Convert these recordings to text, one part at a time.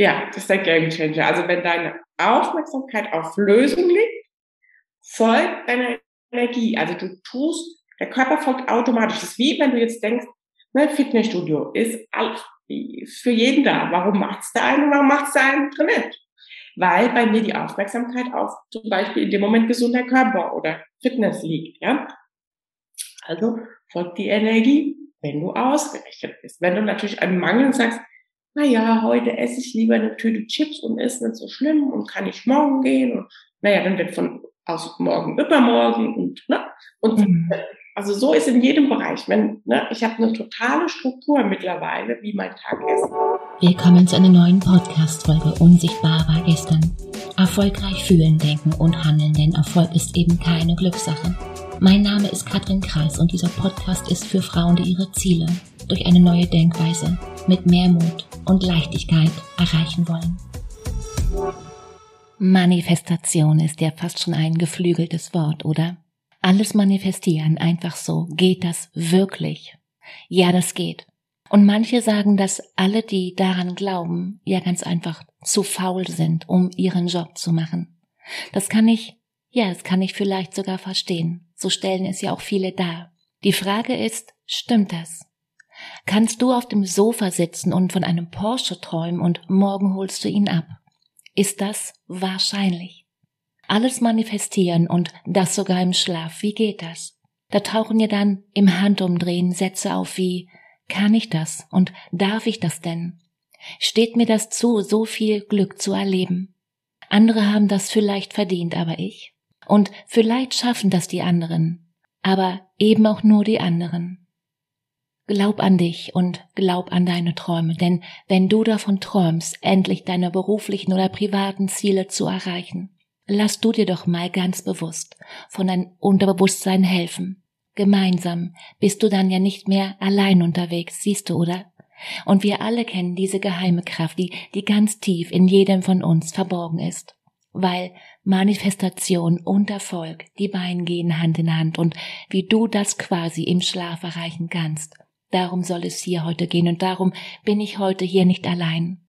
Ja, das ist der Game Changer. Also wenn deine Aufmerksamkeit auf Lösung liegt, folgt deine Energie. Also du tust, der Körper folgt automatisch. Das ist wie wenn du jetzt denkst, ne, Fitnessstudio ist für jeden da. Warum macht's der eine, warum macht's der andere nicht? Weil bei mir die Aufmerksamkeit auf zum Beispiel in dem Moment gesunder Körper oder Fitness liegt, ja. Also folgt die Energie, wenn du ausgerichtet bist. Wenn du natürlich einen Mangel sagst, na ja, heute esse ich lieber eine Tüte Chips und ist nicht so schlimm und kann ich morgen gehen und naja, dann wird von aus morgen übermorgen und ne und mhm. also so ist in jedem Bereich. Wenn ne, ich habe eine totale Struktur mittlerweile, wie mein Tag ist. Willkommen zu einer neuen Podcast-Folge Unsichtbar war gestern. Erfolgreich fühlen, denken und handeln, denn Erfolg ist eben keine Glückssache. Mein Name ist Katrin Kreis und dieser Podcast ist für Frauen, die ihre Ziele durch eine neue Denkweise mit mehr Mut und Leichtigkeit erreichen wollen. Manifestation ist ja fast schon ein geflügeltes Wort, oder? Alles manifestieren, einfach so. Geht das wirklich? Ja, das geht. Und manche sagen, dass alle, die daran glauben, ja ganz einfach zu faul sind, um ihren Job zu machen. Das kann ich, ja, das kann ich vielleicht sogar verstehen. So stellen es ja auch viele dar. Die Frage ist, stimmt das? Kannst du auf dem Sofa sitzen und von einem Porsche träumen und morgen holst du ihn ab? Ist das wahrscheinlich? Alles manifestieren und das sogar im Schlaf, wie geht das? Da tauchen ja dann im Handumdrehen Sätze auf wie kann ich das und darf ich das denn? Steht mir das zu, so viel Glück zu erleben? Andere haben das vielleicht verdient, aber ich? Und vielleicht schaffen das die anderen, aber eben auch nur die anderen. Glaub an dich und glaub an deine Träume, denn wenn du davon träumst, endlich deine beruflichen oder privaten Ziele zu erreichen, lass du dir doch mal ganz bewusst von deinem Unterbewusstsein helfen. Gemeinsam bist du dann ja nicht mehr allein unterwegs, siehst du, oder? Und wir alle kennen diese geheime Kraft, die, die ganz tief in jedem von uns verborgen ist. Weil Manifestation und Erfolg, die beiden gehen Hand in Hand und wie du das quasi im Schlaf erreichen kannst, Darum soll es hier heute gehen und darum bin ich heute hier nicht allein.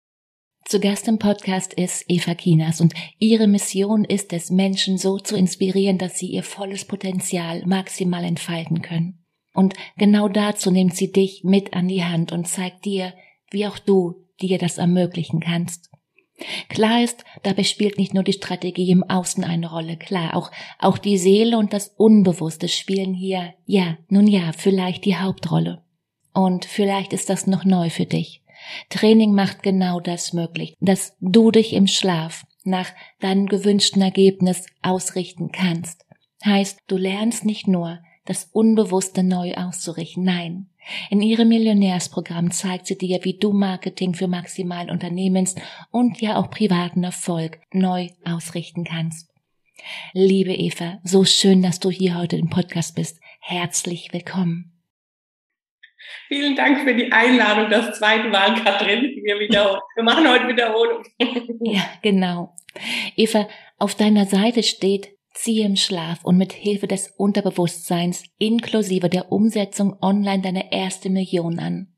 Zu Gast im Podcast ist Eva Kinas und ihre Mission ist es, Menschen so zu inspirieren, dass sie ihr volles Potenzial maximal entfalten können. Und genau dazu nimmt sie dich mit an die Hand und zeigt dir, wie auch du dir das ermöglichen kannst. Klar ist, dabei spielt nicht nur die Strategie im Außen eine Rolle, klar, auch, auch die Seele und das Unbewusste spielen hier, ja, nun ja, vielleicht die Hauptrolle. Und vielleicht ist das noch neu für dich. Training macht genau das möglich, dass du dich im Schlaf nach deinem gewünschten Ergebnis ausrichten kannst. Heißt, du lernst nicht nur, das Unbewusste neu auszurichten. Nein. In ihrem Millionärsprogramm zeigt sie dir, wie du Marketing für maximalen Unternehmens- und ja auch privaten Erfolg neu ausrichten kannst. Liebe Eva, so schön, dass du hier heute im Podcast bist. Herzlich willkommen. Vielen Dank für die Einladung. Das zweite Mal, Katrin. Wir, wiederholen. Wir machen heute Wiederholung. Ja, genau. Eva, auf deiner Seite steht, ziehe im Schlaf und mit Hilfe des Unterbewusstseins inklusive der Umsetzung online deine erste Million an.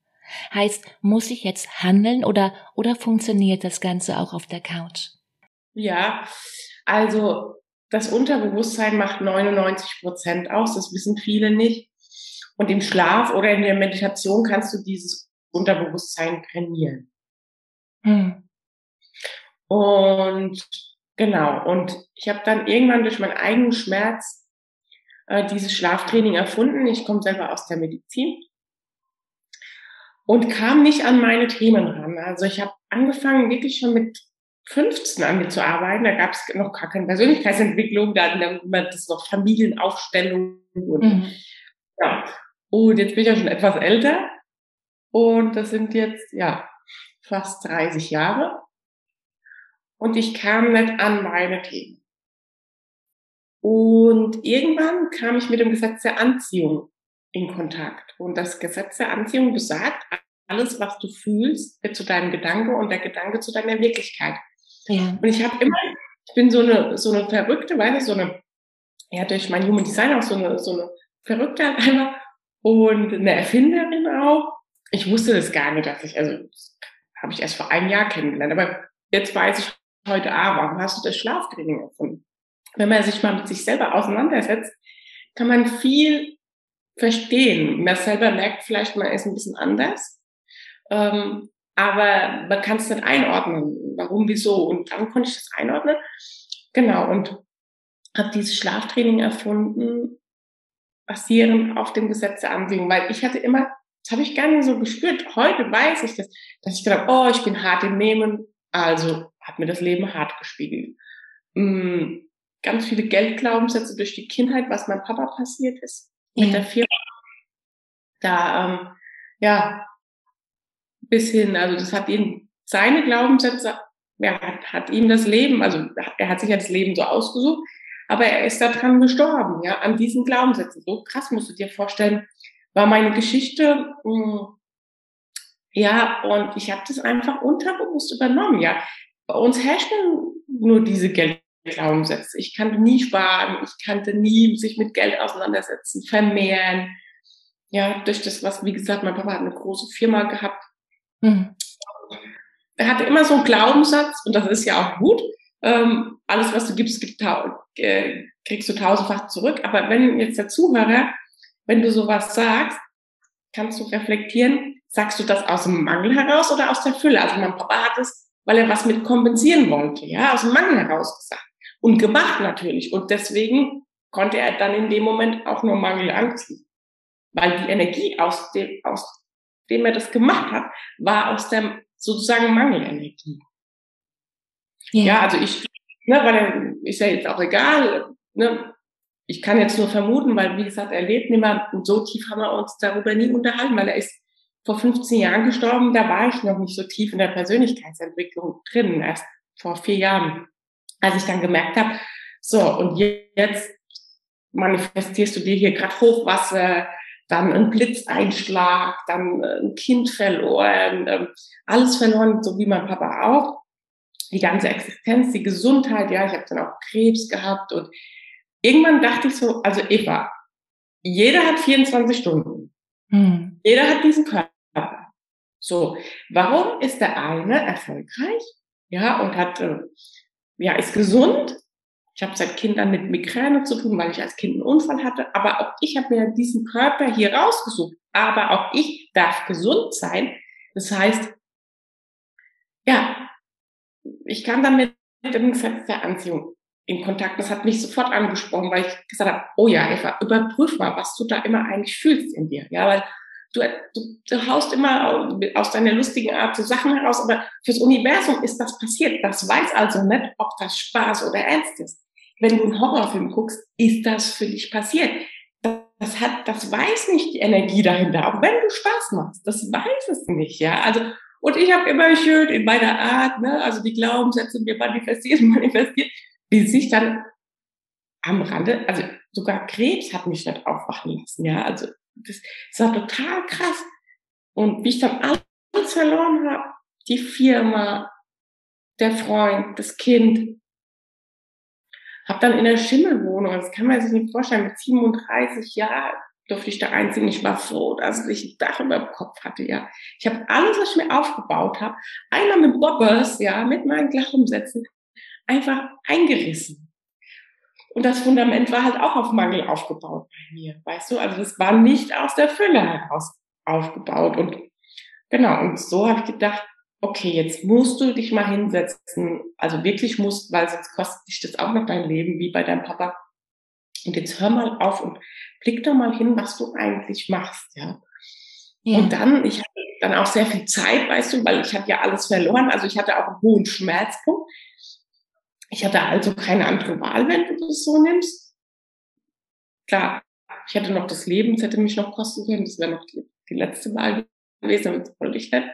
Heißt, muss ich jetzt handeln oder, oder funktioniert das Ganze auch auf der Couch? Ja, also das Unterbewusstsein macht 99 Prozent aus. Das wissen viele nicht. Und im Schlaf oder in der Meditation kannst du dieses Unterbewusstsein trainieren. Hm. Und genau, und ich habe dann irgendwann durch meinen eigenen Schmerz äh, dieses Schlaftraining erfunden. Ich komme selber aus der Medizin und kam nicht an meine Themen ran. Also ich habe angefangen wirklich schon mit 15 an mir zu arbeiten. Da gab es noch gar keine Persönlichkeitsentwicklung, da hatten wir das noch Familienaufstellung und mhm. ja. Und jetzt bin ich ja schon etwas älter. Und das sind jetzt, ja, fast 30 Jahre. Und ich kam nicht an meine Themen. Und irgendwann kam ich mit dem Gesetz der Anziehung in Kontakt. Und das Gesetz der Anziehung besagt, alles, was du fühlst, wird zu deinem Gedanke und der Gedanke zu deiner Wirklichkeit. Ja. Und ich habe immer, ich bin so eine, so eine Verrückte, weil ich so eine, ja, durch mein Human Design auch so eine, so eine Verrückte halt einfach und eine Erfinderin auch. Ich wusste das gar nicht, dass ich, also habe ich erst vor einem Jahr kennengelernt. Aber jetzt weiß ich heute, ah, warum hast du das Schlaftraining erfunden? Wenn man sich mal mit sich selber auseinandersetzt, kann man viel verstehen. Man selber merkt vielleicht, man ist ein bisschen anders. Ähm, aber man kann es nicht einordnen. Warum, wieso? Und dann konnte ich das einordnen. Genau. Und habe dieses Schlaftraining erfunden, basierend auf dem Gesetz der Anziehung, weil ich hatte immer, das habe ich gar nicht so gespürt. Heute weiß ich das, dass ich gedacht, oh, ich bin hart im Nehmen, also hat mir das Leben hart gespiegelt. Mhm. Ganz viele Geldglaubenssätze durch die Kindheit, was meinem Papa passiert ist ja. mit der Firma. Da, ähm, ja, bis hin, also das hat ihn, seine Glaubenssätze, ja, hat, hat ihm das Leben, also er hat sich ja das Leben so ausgesucht, aber er ist daran gestorben, ja, an diesen Glaubenssätzen. So krass musst du dir vorstellen, war meine Geschichte, mh, hm, ja, und ich habe das einfach unterbewusst übernommen, ja. Bei uns herrschen nur diese Geldglaubenssätze. Ich kannte nie sparen, ich kannte nie sich mit Geld auseinandersetzen, vermehren. Ja, durch das, was, wie gesagt, mein Papa hat eine große Firma gehabt. Mhm. Er hatte immer so einen Glaubenssatz, und das ist ja auch gut, ähm, alles, was du gibst, gibt, äh, kriegst du tausendfach zurück. Aber wenn jetzt der Zuhörer, wenn du sowas sagst, kannst du reflektieren, sagst du das aus dem Mangel heraus oder aus der Fülle? Also mein Papa hat es, weil er was mit kompensieren wollte, ja, aus dem Mangel heraus gesagt. Und gemacht natürlich. Und deswegen konnte er dann in dem Moment auch nur Mangel anziehen. Weil die Energie, aus dem, aus dem er das gemacht hat, war aus der sozusagen Mangelenergie. Ja, ja also ich, ne, weil er ist ja jetzt auch egal, ne, ich kann jetzt nur vermuten, weil wie gesagt, er lebt nicht mehr. Und so tief haben wir uns darüber nie unterhalten, weil er ist vor 15 Jahren gestorben, da war ich noch nicht so tief in der Persönlichkeitsentwicklung drin, erst vor vier Jahren, als ich dann gemerkt habe, so und jetzt manifestierst du dir hier gerade Hochwasser, dann ein Blitzeinschlag, dann ein Kind verloren, ähm, alles verloren, so wie mein Papa auch die ganze Existenz, die Gesundheit, ja, ich habe dann auch Krebs gehabt und irgendwann dachte ich so, also Eva, jeder hat 24 Stunden. Hm. Jeder hat diesen Körper. So, warum ist der eine erfolgreich, ja, und hat, äh, ja, ist gesund? Ich habe seit Kindern mit Migräne zu tun, weil ich als Kind einen Unfall hatte. Aber auch ich habe mir diesen Körper hier rausgesucht. Aber auch ich darf gesund sein. Das heißt, ja, ich kam dann mit dem Gesetz der Anziehung in Kontakt. Das hat mich sofort angesprochen, weil ich gesagt habe, oh ja, Eva, überprüf mal, was du da immer eigentlich fühlst in dir. Ja, weil du, du, du haust immer aus deiner lustigen Art so Sachen heraus, aber fürs Universum ist das passiert. Das weiß also nicht, ob das Spaß oder Ernst ist. Wenn du einen Horrorfilm guckst, ist das für dich passiert. Das hat, das weiß nicht die Energie dahinter, auch wenn du Spaß machst. Das weiß es nicht, ja. Also, und ich habe immer schön in meiner Art, ne, also die Glaubenssätze mir manifestiert, manifestiert, bis ich dann am Rande, also sogar Krebs hat mich nicht aufwachen lassen, ja. Also das, das war total krass. Und wie ich dann alles verloren habe, die Firma, der Freund, das Kind, habe dann in der Schimmelwohnung, das kann man sich nicht vorstellen, mit 37 Jahren durfte ich da einziehen. Ich war froh, dass ich ein Dach über dem Kopf hatte, ja. Ich habe alles, was ich mir aufgebaut habe, einmal mit Bobbers, ja, mit meinen Glaubenssätzen, einfach eingerissen. Und das Fundament war halt auch auf Mangel aufgebaut bei mir, weißt du? Also das war nicht aus der Fülle heraus aufgebaut. Und genau, und so habe ich gedacht, okay, jetzt musst du dich mal hinsetzen. Also wirklich musst, weil sonst kostet dich das auch noch dein Leben, wie bei deinem Papa. Und jetzt hör mal auf und blick doch mal hin, was du eigentlich machst, ja. ja. Und dann, ich hatte dann auch sehr viel Zeit, weißt du, weil ich hatte ja alles verloren. Also ich hatte auch einen hohen Schmerzpunkt. Ich hatte also keine andere Wahl, wenn du das so nimmst. Klar, ich hätte noch das Leben, das hätte mich noch kosten können. Das wäre noch die, die, letzte Wahl gewesen, aber das wollte ich nicht.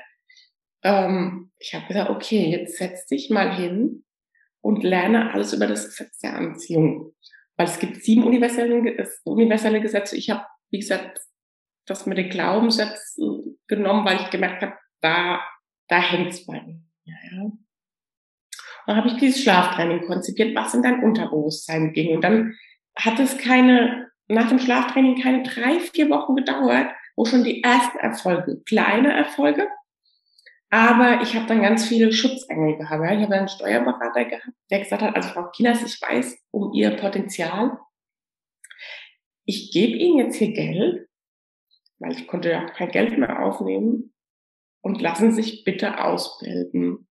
Ähm, ich habe gesagt, okay, jetzt setz dich mal hin und lerne alles über das Gesetz der Anziehung. Weil es gibt sieben universelle, universelle Gesetze. Ich habe, wie gesagt, das mit den Glaubenssätzen genommen, weil ich gemerkt habe, da, da hängt's bei mir. Ja, ja. dann habe ich dieses Schlaftraining konzipiert, was in dein Unterbewusstsein ging. Und dann hat es keine, nach dem Schlaftraining keine drei, vier Wochen gedauert, wo schon die ersten Erfolge, kleine Erfolge, Aber ich habe dann ganz viele Schutzengel gehabt. Ich habe einen Steuerberater gehabt, der gesagt hat, also Frau Kinas, ich weiß um Ihr Potenzial. Ich gebe Ihnen jetzt hier Geld, weil ich konnte ja kein Geld mehr aufnehmen und lassen Sie sich bitte ausbilden.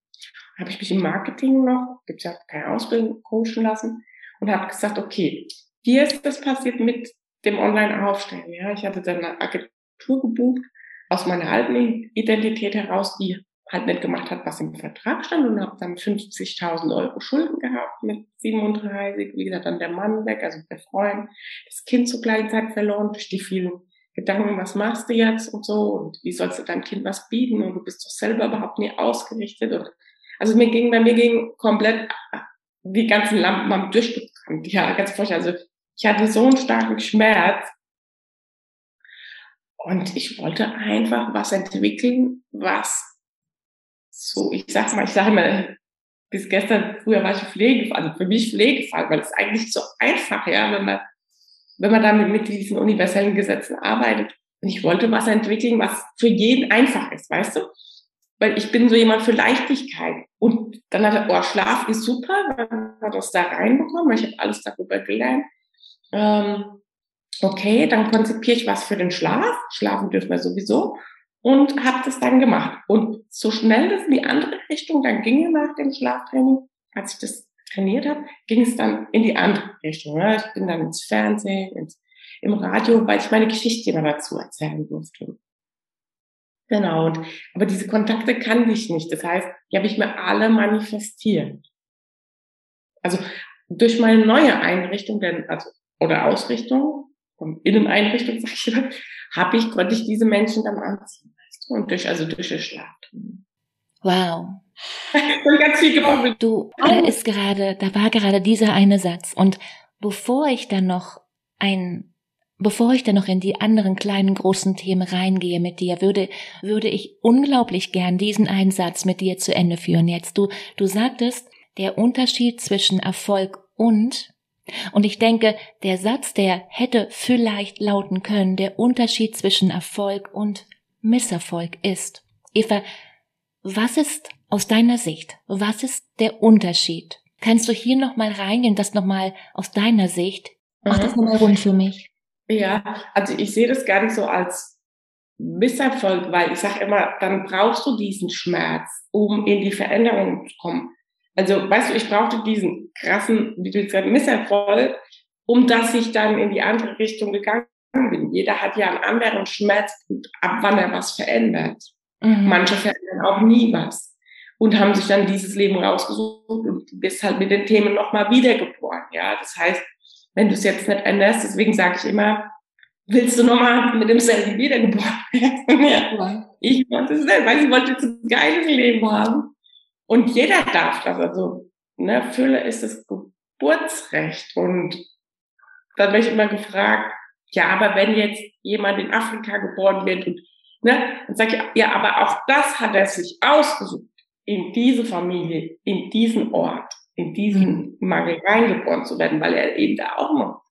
Habe ich mich im Marketing noch, gibt ja keine Ausbildung, coachen lassen und habe gesagt, okay, hier ist das passiert mit dem Online-Aufstellen. Ja, ich hatte dann eine Agentur gebucht aus meiner alten Identität heraus, die halt nicht gemacht hat, was im Vertrag stand und habe dann 50.000 Euro Schulden gehabt mit 37, wie gesagt, dann der Mann weg, also der Freund, das Kind zur gleichen Zeit verloren durch die vielen Gedanken, was machst du jetzt und so und wie sollst du deinem Kind was bieten und du bist doch selber überhaupt nie ausgerichtet und also mir ging, bei mir ging komplett die ganzen Lampen am durchgebrannt. Ja, ganz furchtbar. Also ich hatte so einen starken Schmerz und ich wollte einfach was entwickeln, was so, ich sag mal, ich sage mal, bis gestern, früher war ich Pflege, also für mich Pflegefall, weil es eigentlich so einfach, ja, wenn man, wenn man damit mit diesen universellen Gesetzen arbeitet. Und ich wollte was entwickeln, was für jeden einfach ist, weißt du? Weil ich bin so jemand für Leichtigkeit. Und dann hat er, oh, Schlaf ist super, dann er das da reinbekommen, weil ich habe alles darüber gelernt. Ähm, okay, dann konzipiere ich was für den Schlaf. Schlafen dürfen wir sowieso und habe das dann gemacht. Und so schnell das in die andere Richtung dann ging nach dem Schlaftraining, als ich das trainiert habe, ging es dann in die andere Richtung. Ne? Ich bin dann ins Fernsehen, ins, im Radio, weil ich meine Geschichte immer dazu erzählen durfte. Genau. Und, aber diese Kontakte kannte ich nicht. Das heißt, die habe ich mir alle manifestiert. Also durch meine neue Einrichtung, denn, also, oder Ausrichtung, Inneneinrichtung, sag ich immer, habe ich, konnte ich diese Menschen dann anziehen. Und durch, also durch das Schlafen. Wow. ganz viel gebabbelt. Du, da ist gerade, da war gerade dieser eine Satz. Und bevor ich dann noch ein, bevor ich dann noch in die anderen kleinen großen Themen reingehe mit dir, würde, würde ich unglaublich gern diesen einen Satz mit dir zu Ende führen jetzt. Du, du sagtest, der Unterschied zwischen Erfolg und und ich denke, der Satz, der hätte vielleicht lauten können, der Unterschied zwischen Erfolg und Misserfolg ist. Eva, was ist aus deiner Sicht, was ist der Unterschied? Kannst du hier nochmal reingehen, das nochmal aus deiner Sicht? Mach mhm. das nochmal rund für mich. Ja, also ich sehe das gar nicht so als Misserfolg, weil ich sage immer, dann brauchst du diesen Schmerz, um in die Veränderung zu kommen. Also, weißt du, ich brauchte diesen krassen, wie du sagst, Misserfolg, um dass ich dann in die andere Richtung gegangen bin. Jeder hat ja einen anderen Schmerzpunkt, ab wann er was verändert. Mhm. Manche verändern auch nie was und haben sich dann dieses Leben rausgesucht und du bist halt mit den Themen nochmal wiedergeboren. Ja, das heißt, wenn du es jetzt nicht änderst, deswegen sage ich immer, willst du nochmal mit demselben wiedergeboren werden? ja. Ich wollte es nicht, weil ich wollte jetzt ein geiles Leben haben. Und jeder darf das. Also, ne, Fülle ist das Geburtsrecht. Und dann werde ich immer gefragt, ja, aber wenn jetzt jemand in Afrika geboren wird und, ne, dann sage ich, ja, aber auch das hat er sich ausgesucht, in diese Familie, in diesen Ort, in diesen Mangel reingeboren zu werden, weil er eben da auch noch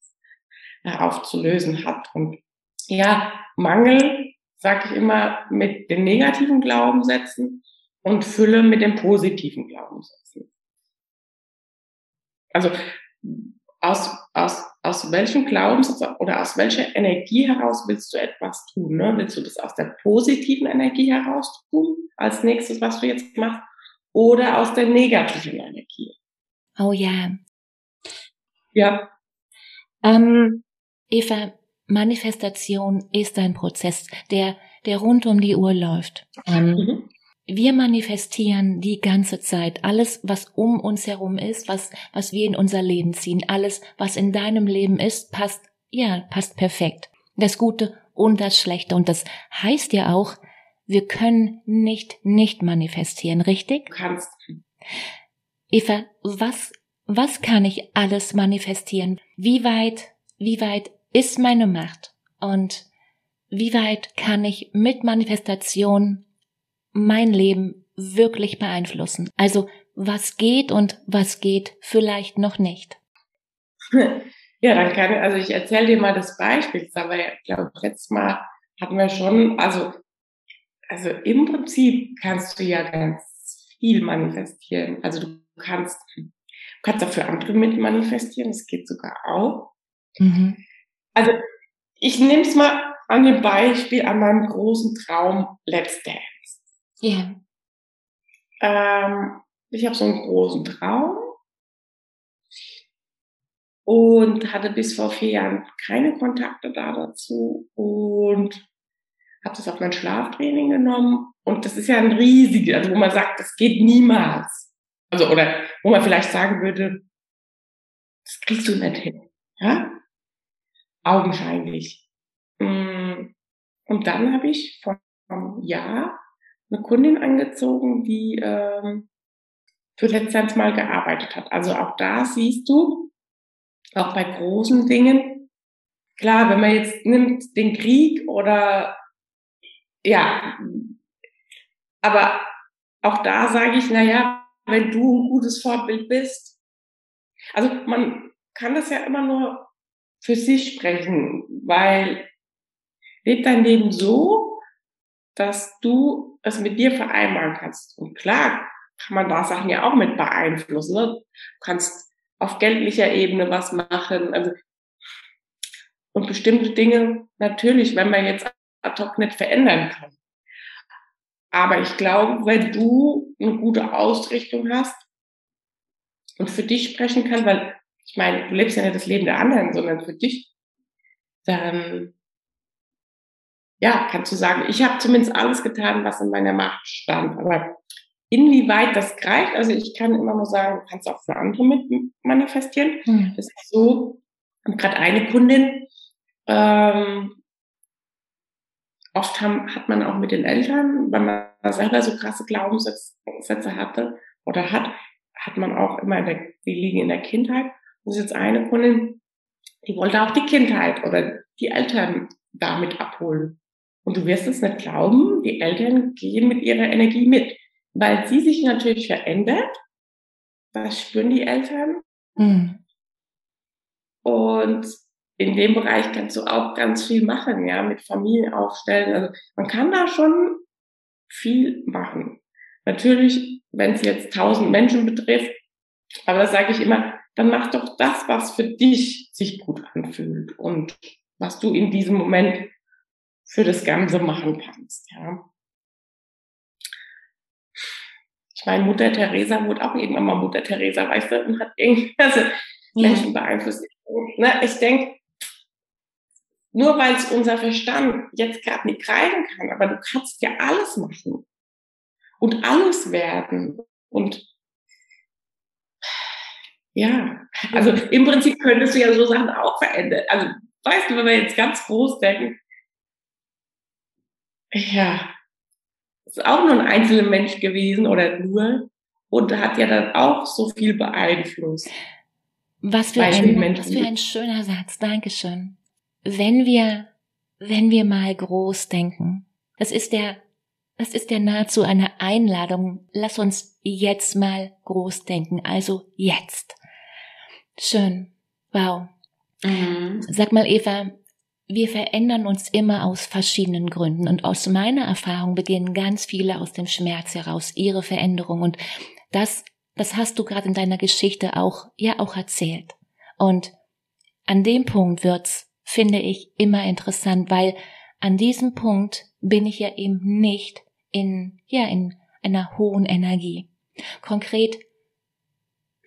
aufzulösen hat. Und ja, Mangel, sage ich immer, mit den negativen Glaubenssätzen und Fülle mit den positiven Glaubenssätzen. Also aus, aus, aus welchem Glaubenssatz oder aus welcher Energie heraus willst du etwas tun? Ne? Willst du das aus der positiven Energie heraus tun, als nächstes, was du jetzt machst, oder aus der negativen Energie? Oh ja. Ja. Ähm, Eva, Manifestation ist ein Prozess, der, der rund um die Uhr läuft. Ähm, mhm. Wir manifestieren die ganze Zeit alles, was um uns herum ist, was, was wir in unser Leben ziehen. Alles, was in deinem Leben ist, passt, ja, passt perfekt. Das Gute und das Schlechte. Und das heißt ja auch, wir können nicht nicht manifestieren, richtig? Du kannst. Eva, was, was kann ich alles manifestieren? Wie weit, wie weit ist meine Macht? Und wie weit kann ich mit Manifestation mein Leben wirklich beeinflussen. Also was geht und was geht vielleicht noch nicht. Ja, dann kann, also ich erzähle dir mal das Beispiel. Aber ich glaube, letztes Mal hatten wir schon, also Also im Prinzip kannst du ja ganz viel manifestieren. Also du kannst, du kannst auch für andere mit manifestieren, das geht sogar auch. Mhm. Also ich nehme es mal an dem Beispiel an meinem großen Traum Let's Dance. Ja. Ähm, ich habe so einen großen Traum und hatte bis vor vier Jahren keine Kontakte da dazu und habe das auf mein Schlaftraining genommen und das ist ja ein riesiges, also wo man sagt, das geht niemals. Also oder wo man vielleicht sagen würde, das kriegst du nicht hin, ja? Augenscheinlich. Mm, und dann habe ich vor einem Jahr eine Kundin angezogen, die ähm, für letztens mal gearbeitet hat. Also auch da siehst du, auch bei großen Dingen, klar, wenn man jetzt nimmt den Krieg oder ja, aber auch da sage ich, na ja, wenn du ein gutes Vorbild bist, also man kann das ja immer nur für sich sprechen, weil leb dein Leben so, dass du es mit dir vereinbaren kannst. Und klar kann man da Sachen ja auch mit beeinflussen. Ne? Du kannst auf geldlicher Ebene was machen. Also, und bestimmte Dinge natürlich, wenn man jetzt ad hoc nicht verändern kann. Aber ich glaube, wenn du eine gute Ausrichtung hast und für dich sprechen kannst, weil ich meine, du lebst ja nicht das Leben der anderen, sondern für dich, dann ja, kannst du sagen, ich habe zumindest alles getan, was in meiner Macht stand. Aber inwieweit das greift, also ich kann immer nur sagen, du kannst auch für andere mit manifestieren. Mhm. Das ist so, und gerade eine Kundin, ähm, oft haben, hat man auch mit den Eltern, wenn man selber so krasse Glaubenssätze hatte oder hat, hat man auch immer, in der, die liegen in der Kindheit. Das ist jetzt eine Kundin, die wollte auch die Kindheit oder die Eltern damit abholen. Und du wirst es nicht glauben, die Eltern gehen mit ihrer Energie mit, weil sie sich natürlich verändert. Das spüren die Eltern. Mhm. Und in dem Bereich kannst du auch ganz viel machen, ja, mit Familien aufstellen. Also man kann da schon viel machen. Natürlich, wenn es jetzt tausend Menschen betrifft, aber das sage ich immer, dann mach doch das, was für dich sich gut anfühlt und was du in diesem Moment für das Ganze machen kannst, ja. Ich meine, Mutter Teresa wurde auch irgendwann mal Mutter Teresa, weißt du, und hat irgendwie also Menschen beeinflusst. Ne, ich denke, nur weil es unser Verstand jetzt gerade nicht greifen kann, aber du kannst ja alles machen und alles werden und ja, also im Prinzip könntest du ja so Sachen auch verändern. Also weißt du, wenn wir jetzt ganz groß denken, ja, ist auch nur ein einzelner Mensch gewesen oder nur und hat ja dann auch so viel beeinflusst. Was für, ein, was für ein schöner Satz. Dankeschön wenn wir, wenn wir mal groß denken, das ist der, das ist der nahezu eine Einladung. Lass uns jetzt mal groß denken. Also jetzt. Schön. Wow. Mhm. Sag mal, Eva, wir verändern uns immer aus verschiedenen Gründen und aus meiner Erfahrung beginnen ganz viele aus dem Schmerz heraus ihre Veränderung und das, das hast du gerade in deiner Geschichte auch, ja auch erzählt. Und an dem Punkt wird's finde ich immer interessant, weil an diesem Punkt bin ich ja eben nicht in, ja, in einer hohen Energie. Konkret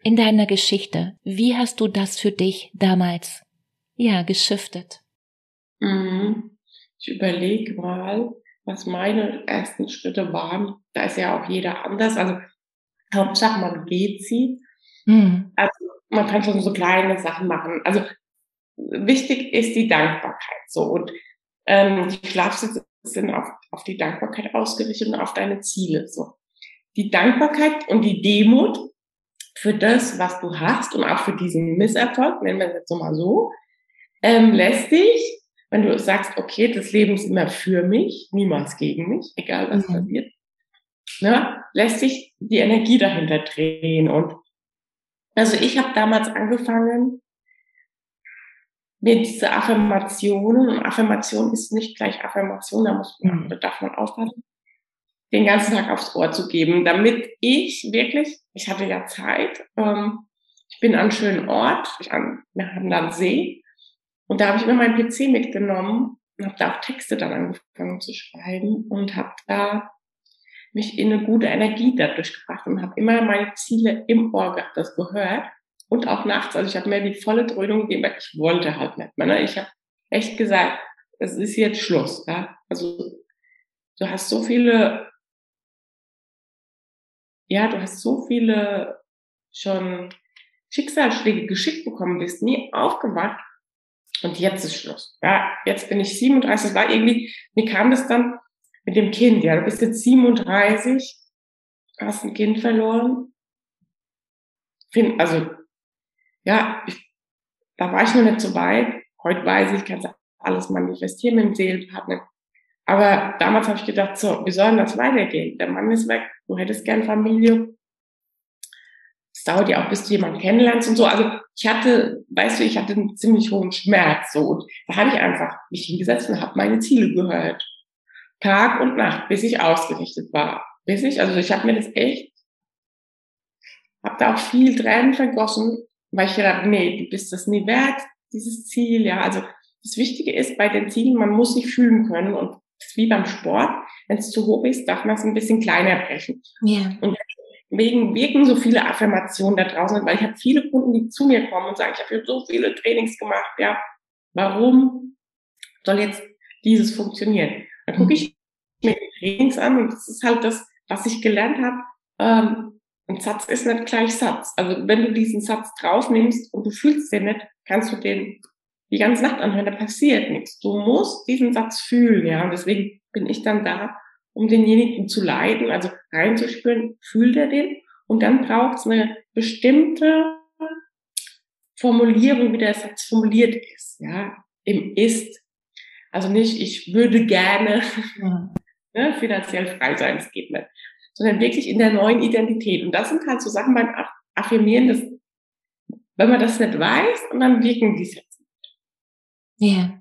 in deiner Geschichte, wie hast du das für dich damals, ja, geschiftet? Mhm. Ich überlege mal, was meine ersten Schritte waren. Da ist ja auch jeder anders. Also, Hauptsache man geht sie. Mhm. Also, man kann schon so kleine Sachen machen. Also, wichtig ist die Dankbarkeit. So und ähm, die Schlafsitze sind auf, auf die Dankbarkeit ausgerichtet und auf deine Ziele. So die Dankbarkeit und die Demut für das, was du hast und auch für diesen Misserfolg, nennen wir es jetzt so mal so, ähm, lässt dich, wenn du sagst, okay, das Leben ist immer für mich, niemals gegen mich, egal was mhm. passiert, ne, lässt sich die Energie dahinter drehen. Und also ich habe damals angefangen, mir diese Affirmationen, und Affirmation ist nicht gleich Affirmation, da muss man, mhm. da darf man aufpassen, den ganzen Tag aufs Ohr zu geben, damit ich wirklich, ich hatte ja Zeit, ähm, ich bin an einem schönen Ort, ich an, wir haben da einen See und da habe ich immer meinen PC mitgenommen und habe da auch Texte dann angefangen zu schreiben und habe da mich in eine gute Energie dadurch gebracht und habe immer meine Ziele im Ohr gehabt, das gehört und auch nachts. Also ich habe mir die volle Dröhnung gegeben, ich wollte halt nicht mehr. Ne? Ich habe echt gesagt, es ist jetzt Schluss. Ja? Also du hast so viele, ja, du hast so viele schon Schicksalsschläge geschickt bekommen, bist nie aufgewacht und jetzt ist Schluss. Ja, jetzt bin ich 37. Das war irgendwie, mir kam das dann mit dem Kind. Ja, du bist jetzt 37, hast ein Kind verloren. Also, ja, ich, da war ich noch nicht so weit. Heute weiß ich, kann alles manifestieren mit dem Seelenpartner. Aber damals habe ich gedacht, so, wie soll das weitergehen? Der Mann ist weg, du hättest gern Familie. Es dauert ja auch, bis du jemanden kennenlernst und so. Also ich hatte, weißt du, ich hatte einen ziemlich hohen Schmerz so und da habe ich einfach mich hingesetzt und habe meine Ziele gehört. Tag und Nacht, bis ich ausgerichtet war. Bis ich, also ich habe mir das echt, habe da auch viel Tränen vergossen, weil ich gedacht, nee, du bist das nie wert, dieses Ziel, ja. Also das Wichtige ist bei den Zielen, man muss sich fühlen können und das ist wie beim Sport. Wenn es zu hoch ist, darf man es ein bisschen kleiner brechen. Ja. Und wegen wirken so viele Affirmationen da draußen, weil ich habe viele Kunden, die zu mir kommen und sagen, ich habe so viele Trainings gemacht, ja, warum soll jetzt dieses funktionieren? Dann gucke ich mir die Trainings an und das ist halt das, was ich gelernt habe. Ähm, ein Satz ist nicht gleich Satz. Also wenn du diesen Satz drauf nimmst und du fühlst den nicht, kannst du den die ganze Nacht anhören, da passiert nichts. Du musst diesen Satz fühlen, ja. Und deswegen bin ich dann da, um denjenigen zu leiten, also reinzuspüren, fühlt er den? Und dann braucht es eine bestimmte Formulierung, wie der Satz formuliert ist, ja, im Ist. Also nicht, ich würde gerne ja. ne, finanziell frei sein, es geht nicht. Sondern wirklich in der neuen Identität. Und das sind halt so Sachen beim Affirmieren, dass, wenn man das nicht weiß, und dann wirken die Sätze. Ja.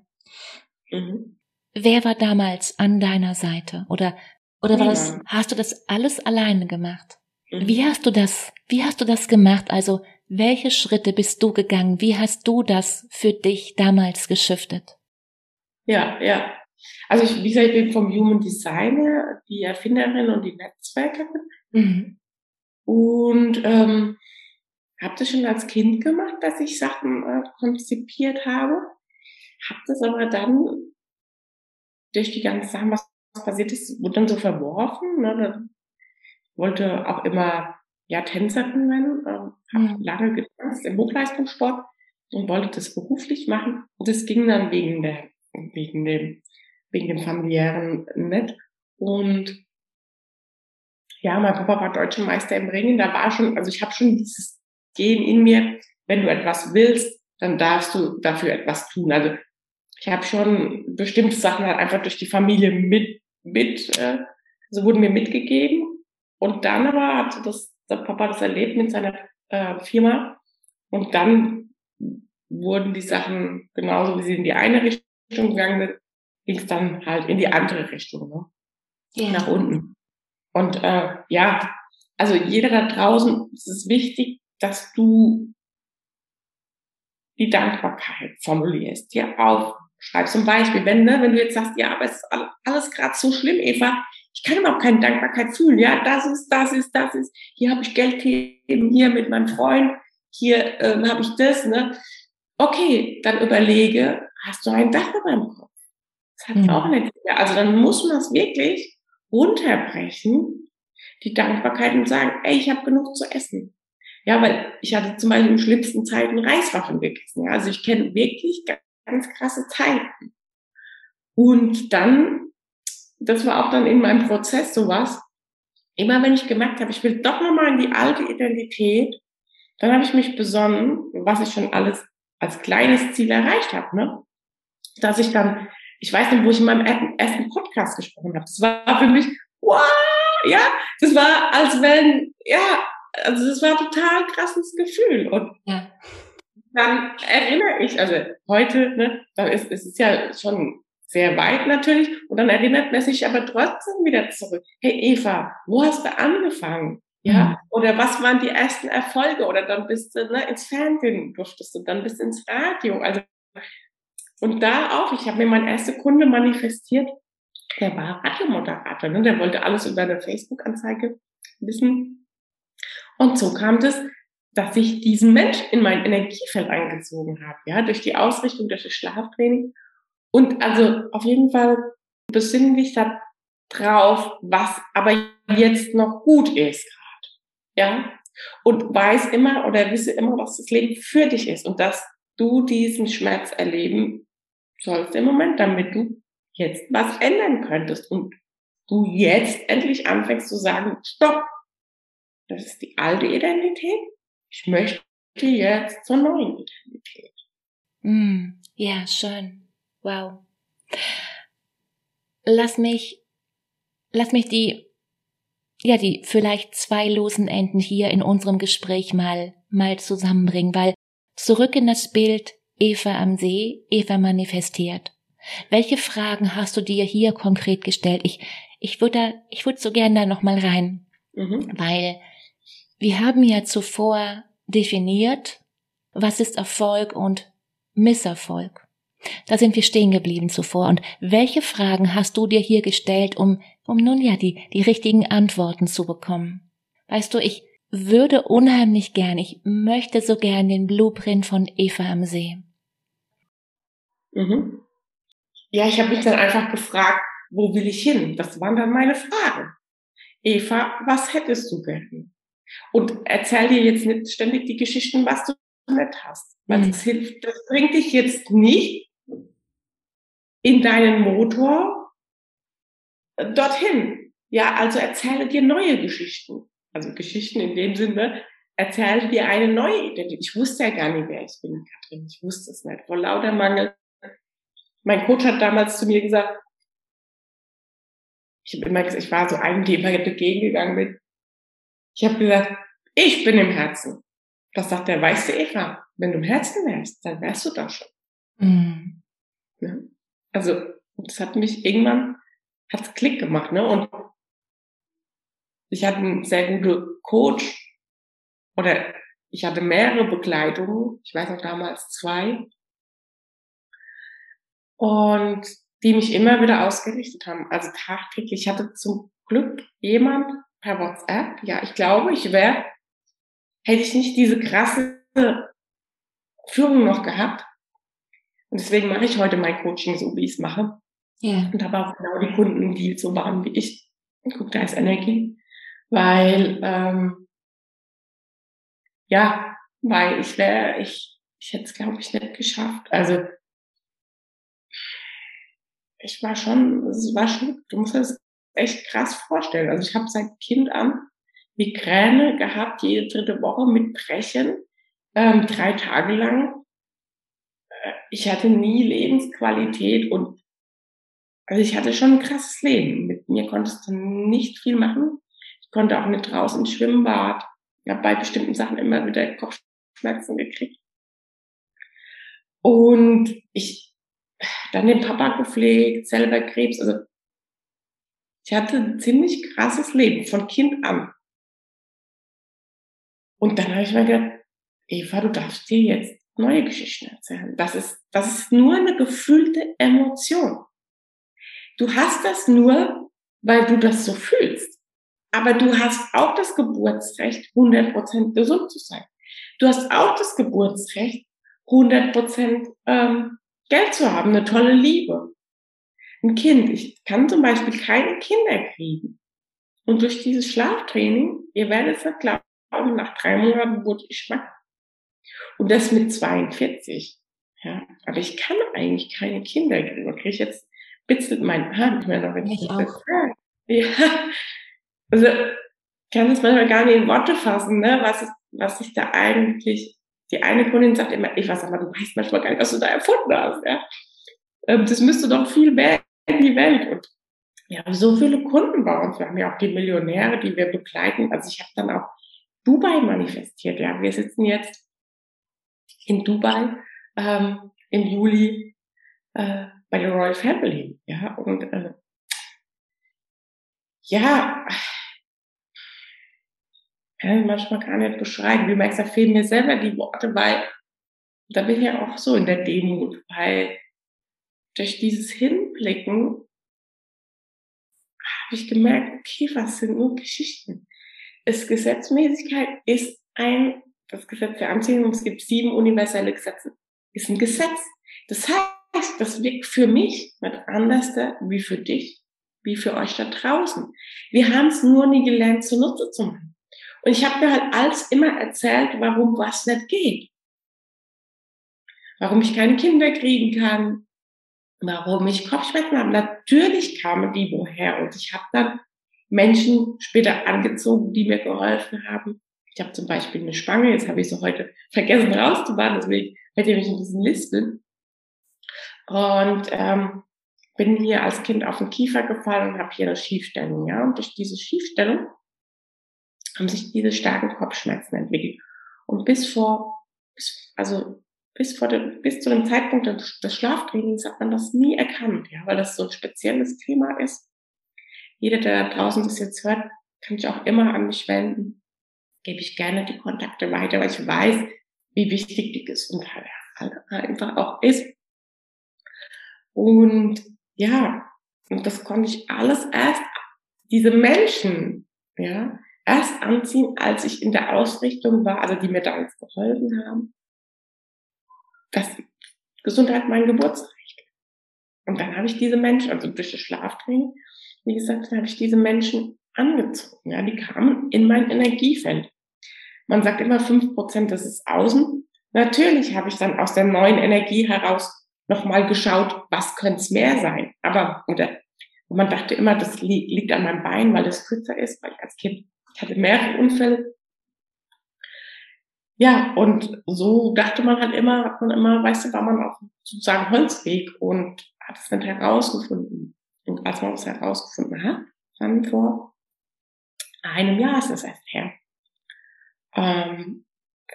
Mhm. Wer war damals an deiner Seite? Oder, oder war das, hast du das alles alleine gemacht? Mhm. Wie hast du das, wie hast du das gemacht? Also, welche Schritte bist du gegangen? Wie hast du das für dich damals geschiftet? Ja, ja. Also ich, wie gesagt, ich bin vom Human Designer, die Erfinderin und die Netzwerkerin. Mhm. Und ähm, habe das schon als Kind gemacht, dass ich Sachen äh, konzipiert habe. Habe das aber dann durch die ganzen Sachen, was passiert ist, wurde dann so verworfen. Ne? Ich wollte auch immer ja Tänzerin werden, äh, habe lange getanzt im Hochleistungssport und wollte das beruflich machen. Und das ging dann wegen der wegen dem, wegen dem familiären nicht. Und ja, mein Papa war deutscher Meister im Ringen. Da war schon, also ich habe schon dieses Gehen in mir, wenn du etwas willst, dann darfst du dafür etwas tun. Also ich habe schon bestimmte Sachen halt einfach durch die Familie mit, mit, äh, also wurden mir mitgegeben. Und dann aber hat das, der Papa das erlebt mit seiner äh, Firma. Und dann wurden die Sachen genauso, wie sie in die eine Richtung gegangen bin, ging es dann halt in die andere Richtung, ne? Ja. nach unten. Und äh, ja, also jeder da draußen, es ist wichtig, dass du die Dankbarkeit formulierst, dir aufschreibst. Zum Beispiel, wenn, ne, wenn du jetzt sagst, ja, aber es ist alles, gerade so schlimm, Eva, ich kann überhaupt keine Dankbarkeit fühlen. Ja, das ist, das ist, das ist. Hier habe ich Geld gegeben, hier mit meinem Freund, hier äh, habe ich das. Ne? Okay, dann überlege, hast du ein Dach über dem Kopf? Das hat mhm. auch nicht mehr. Also dann muss man es wirklich runterbrechen, die Dankbarkeit und sagen, ey, ich habe genug zu essen. Ja, weil ich hatte zum Beispiel in schlimmsten Zeiten Reiswaffeln gegessen. Ja? Also ich kenne wirklich ganz krasse Zeiten. Und dann, das war auch dann in meinem Prozess sowas, immer wenn ich gemerkt habe, ich will doch nochmal in die alte Identität, dann habe ich mich besonnen, was ich schon alles als kleines Ziel erreicht habe. Ne? dass ich dann, ich weiß nicht, wo ich in meinem ersten Podcast gesprochen habe. Das war für mich, wow, ja, das war, als wenn, ja, also das war total krasses Gefühl. Und ja. Dann erinnere ich, also heute, ne, da ist, es ist ja schon sehr weit natürlich. Und dann erinnert man sich aber trotzdem wieder zurück. Hey Eva, wo hast du angefangen? Ja, mhm. oder was waren die ersten Erfolge? Oder dann bist du ne, ins Fernsehen durftest du, dann bist du ins Radio. Also und da auch, ich habe mir mein erster Kunde manifestiert, der war Radiomoderator, ne? der wollte alles über eine Facebook-Anzeige wissen. Und so kam das, dass ich diesen Mensch in mein Energiefeld eingezogen habe, ja, durch die Ausrichtung, durch das Schlaftraining. Und also auf jeden Fall besinnen dich da drauf, was aber jetzt noch gut ist gerade, ja. Und weiß immer oder wisse immer, was das Leben für dich ist und dass du diesen Schmerz erleben sollst im Moment, damit du jetzt was ändern könntest und du jetzt endlich anfängst zu sagen, stopp, das ist die alte Identität, ich möchte jetzt zur neuen Identität. Mm, ja, schön. Wow. Lass mich, lass mich die, ja, die vielleicht zwei losen Enden hier in unserem Gespräch mal, mal zusammenbringen, weil zurück in das Bild Eva am See, Eva manifestiert. Welche Fragen hast du dir hier konkret gestellt? Ich, ich würde, ich würde so gerne da nochmal rein, mhm. weil wir haben ja zuvor definiert, was ist Erfolg und Misserfolg. Da sind wir stehen geblieben zuvor. Und welche Fragen hast du dir hier gestellt, um, um nun ja die, die richtigen Antworten zu bekommen? Weißt du, ich würde unheimlich gern, ich möchte so gern den Blueprint von Eva am See. Mhm. Ja, ich habe mich dann einfach gefragt, wo will ich hin? Das waren dann meine Fragen. Eva, was hättest du gerne? Und erzähl dir jetzt nicht ständig die Geschichten, was du nicht hast. Weil mhm. das hilft, das bringt dich jetzt nicht in deinen Motor dorthin. Ja, also erzähle dir neue Geschichten. Also Geschichten in dem Sinne, erzähle dir eine neue Identität. Ich wusste ja gar nicht, wer ich bin, Katrin. Ich wusste es nicht. Vor lauter Mangel. Mein Coach hat damals zu mir gesagt, ich habe immer gesagt, ich war so einem, die immer dagegen gegangen bin. Ich habe gesagt, ich bin im Herzen. Das sagt er, weißt du, Eva, wenn du im Herzen wärst, dann wärst du da schon. Mhm. Ja. Also, das hat mich irgendwann, hat's Klick gemacht, ne? Und ich hatte einen sehr guten Coach oder ich hatte mehrere Begleitungen, ich weiß noch damals zwei, und die mich immer wieder ausgerichtet haben. Also tagtäglich. Ich hatte zum Glück jemand per WhatsApp. Ja, ich glaube, ich wäre hätte ich nicht diese krasse Führung noch gehabt. Und deswegen mache ich heute mein Coaching so, wie ich es mache. Ja. Und habe auch genau die Kunden, die so waren wie ich. Und guck, da ist Energie. Weil, ähm, ja, weil ich wäre, ich, ich hätte es, glaube ich, nicht geschafft. Also, ich war schon, es war schon, du musst das echt krass vorstellen. Also ich habe seit Kind an Migräne gehabt, jede dritte Woche mit Brechen, ähm, drei Tage lang. Äh, ich hatte nie Lebensqualität und also ich hatte schon ein krasses Leben. Mit mir konntest du nicht viel machen. Ich konnte auch nicht draußen ins Schwimmbad. Ich habe bei bestimmten Sachen immer wieder Kopfschmerzen gekriegt. Und ich dann den Papa gepflegt, selber Krebs. Also ich hatte ein ziemlich krasses Leben von Kind an. Und dann habe ich mir gedacht, Eva, du darfst dir jetzt neue Geschichten erzählen. Das ist, das ist nur eine gefühlte Emotion. Du hast das nur, weil du das so fühlst. Aber du hast auch das Geburtsrecht, 100% gesund zu sein. Du hast auch das Geburtsrecht, 100% ähm, Geld zu haben, eine tolle Liebe. Ein Kind, ich kann zum Beispiel keine Kinder kriegen. Und durch dieses Schlaftraining, ihr werdet es glauben, nach drei Monaten wurde ich schwanger. Und das mit 42. Ja, aber ich kann eigentlich keine Kinder kriegen. Und kriege jetzt bitzelt mein Haar nicht mehr noch, wenn ich, ich das sage. Ja, also kann es manchmal gar nicht in Worte fassen, ne, was, was ich da eigentlich, die eine Kundin sagt immer, ich weiß aber, du weißt manchmal gar nicht, was du da erfunden hast, ja. Ähm, das müsste doch viel mehr in die Welt. Und wir haben so viele Kunden bei uns. Wir haben ja auch die Millionäre, die wir begleiten. Also ich habe dann auch Dubai manifestiert. Ja, wir sitzen jetzt in Dubai ähm, im Juli äh, bei der Royal Family, ja, und äh, ja, kann ich manchmal gar nicht beschreiben. Wie merkst, da fehlen mir selber die Worte, weil da bin ich ja auch so in der Demut, weil durch dieses Hinblicken habe ich gemerkt, okay, was sind nur Geschichten? Es Gesetzmäßigkeit ist ein, das Gesetz der Anziehung, es gibt sieben universelle Gesetze, ist ein Gesetz. Das heißt, das wirkt für mich nicht anders wie für dich, wie für euch da draußen. Wir haben es nur nie gelernt, zunutze zu machen. Und ich habe mir halt alles immer erzählt, warum was nicht geht. Warum ich keine Kinder kriegen kann, warum ich Kopfschmerzen habe. Natürlich kamen die woher und ich habe dann Menschen später angezogen, die mir geholfen haben. Ich habe zum Beispiel eine Spange, jetzt habe ich sie heute vergessen rauszubauen, deswegen hätte ich mich in diesen Listen. Und ähm, bin hier als Kind auf den Kiefer gefallen und habe hier eine Schiefstellung. Ja? Und durch diese Schiefstellung haben sich diese starken Kopfschmerzen entwickelt. Und bis vor, also bis vor dem, bis zu dem Zeitpunkt des, des Schlaftrainings hat man das nie erkannt, ja, weil das so ein spezielles Thema ist. Jeder, der draußen das jetzt hört, kann sich auch immer an mich wenden. Gebe ich gerne die Kontakte weiter, weil ich weiß, wie wichtig die Gesundheit einfach auch ist. Und ja, und das konnte ich alles erst, diese Menschen, ja, erst anziehen, als ich in der Ausrichtung war, also die mir da uns geholfen haben, dass Gesundheit mein Geburtsrecht. Und dann habe ich diese Menschen, also durch das Schlaftraining, wie gesagt, dann habe ich diese Menschen angezogen. Ja, die kamen in mein Energiefeld. Man sagt immer fünf Prozent, das ist außen. Natürlich habe ich dann aus der neuen Energie heraus nochmal geschaut, was könnte es mehr sein. Aber, oder, man dachte immer, das liegt an meinem Bein, weil es kürzer ist, weil ich als Kind, ich hatte mehrere Unfälle, ja, und so dachte man halt immer, hat man immer, weißt du, war man auf sozusagen Holzweg und hat es nicht herausgefunden. Und als man es herausgefunden hat, dann vor einem Jahr ist es erst her, ähm,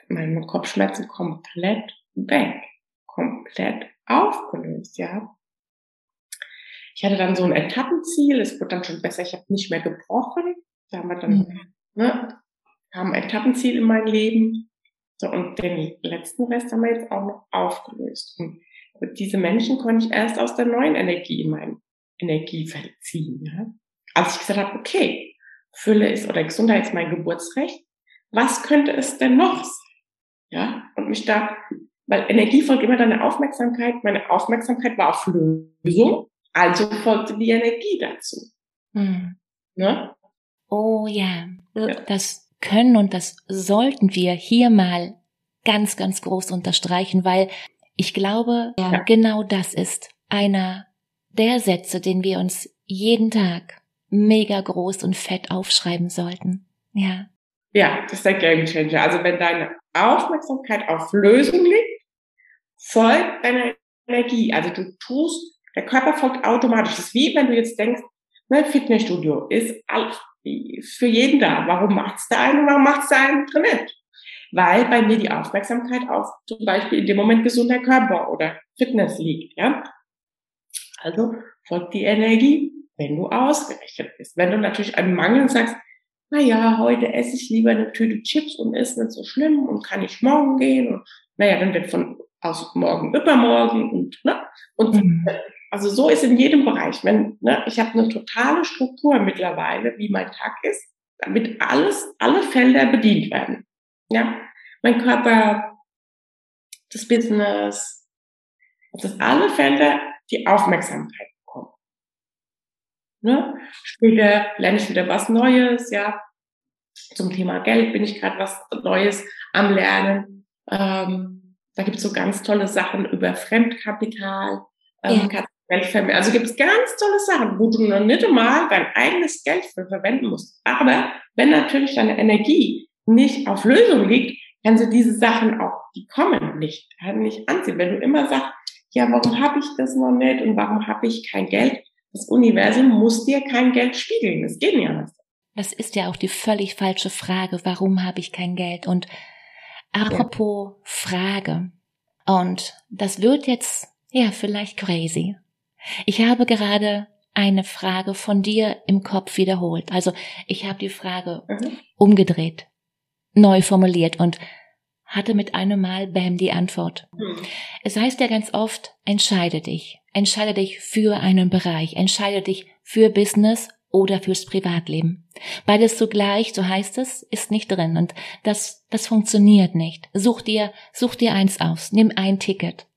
meine Kopfschmerzen komplett weg, komplett aufgelöst, ja. Ich hatte dann so ein Etappenziel, es wurde dann schon besser, ich habe nicht mehr gebrochen, da haben wir dann, mhm. ne, haben ein Etappenziel in mein Leben so, und den letzten Rest haben wir jetzt auch noch aufgelöst. Und diese Menschen konnte ich erst aus der neuen Energie in mein Energiefeld ziehen. Ja? Als ich gesagt habe, okay, Fülle ist oder Gesundheit ist mein Geburtsrecht, was könnte es denn noch sein? Ja, und mich da, weil Energie folgt immer deine Aufmerksamkeit. Meine Aufmerksamkeit war auf Lösung, also folgte die Energie dazu. Hm. Ne? Oh ja, ja. das können und das sollten wir hier mal ganz, ganz groß unterstreichen, weil ich glaube, ja. genau das ist einer der Sätze, den wir uns jeden Tag mega groß und fett aufschreiben sollten. Ja. Ja, das ist der Game Changer. Also wenn deine Aufmerksamkeit auf Lösung liegt, folgt deine Energie. Also du tust, der Körper folgt automatisch. Das ist wie wenn du jetzt denkst, ne, Fitnessstudio ist alles, für jeden da. Warum macht's der eine, warum macht's der andere nicht? Weil bei mir die Aufmerksamkeit auf zum Beispiel in dem Moment gesunder Körper oder Fitness liegt, ja. Also folgt die Energie, wenn du ausgerichtet bist. Wenn du natürlich einen Mangel sagst, na ja, heute esse ich lieber eine Tüte Chips und ist nicht so schlimm und kann ich morgen gehen und naja, dann wird von aus morgen übermorgen und ne und mhm. Also so ist in jedem Bereich. Wenn, ne, ich habe eine totale Struktur mittlerweile, wie mein Tag ist, damit alles, alle Felder bedient werden. Ja, mein Körper, das Business, dass alle Felder die Aufmerksamkeit bekommen. Ne? Später lerne ich wieder was Neues, ja. Zum Thema Geld bin ich gerade was Neues am Lernen. Ähm, da gibt es so ganz tolle Sachen über Fremdkapital. Ähm, ja. Geldvermehr. Also gibt es ganz tolle Sachen, wo du noch nicht einmal dein eigenes Geld für verwenden musst. Aber wenn natürlich deine Energie nicht auf Lösung liegt, kannst du diese Sachen auch, die kommen nicht, nicht anziehen. Wenn du immer sagst, ja, warum habe ich das noch nicht und warum habe ich kein Geld? Das Universum muss dir kein Geld spiegeln. Das geht nicht anders. Das ist ja auch die völlig falsche Frage. Warum habe ich kein Geld? Und apropos ja. Frage. Und das wird jetzt, ja, vielleicht crazy. Ich habe gerade eine Frage von dir im Kopf wiederholt. Also ich habe die Frage mhm. umgedreht, neu formuliert und hatte mit einem Mal Bam die Antwort. Mhm. Es heißt ja ganz oft, entscheide dich. Entscheide dich für einen Bereich. Entscheide dich für Business oder fürs Privatleben. Beides zugleich, so heißt es, ist nicht drin und das, das funktioniert nicht. Such dir, such dir eins aus. Nimm ein Ticket.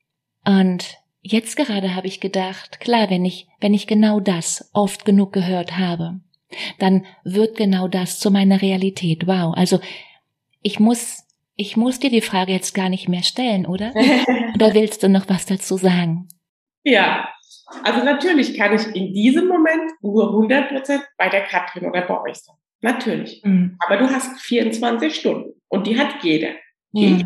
Und Jetzt gerade habe ich gedacht, klar, wenn ich, wenn ich genau das oft genug gehört habe, dann wird genau das zu meiner Realität. Wow. Also, ich muss, ich muss dir die Frage jetzt gar nicht mehr stellen, oder? oder willst du noch was dazu sagen? Ja. Also natürlich kann ich in diesem Moment nur 100 Prozent bei der Katrin oder bei euch sein. Natürlich. Mhm. Aber du hast 24 Stunden und die hat jeder. Mhm. Ich,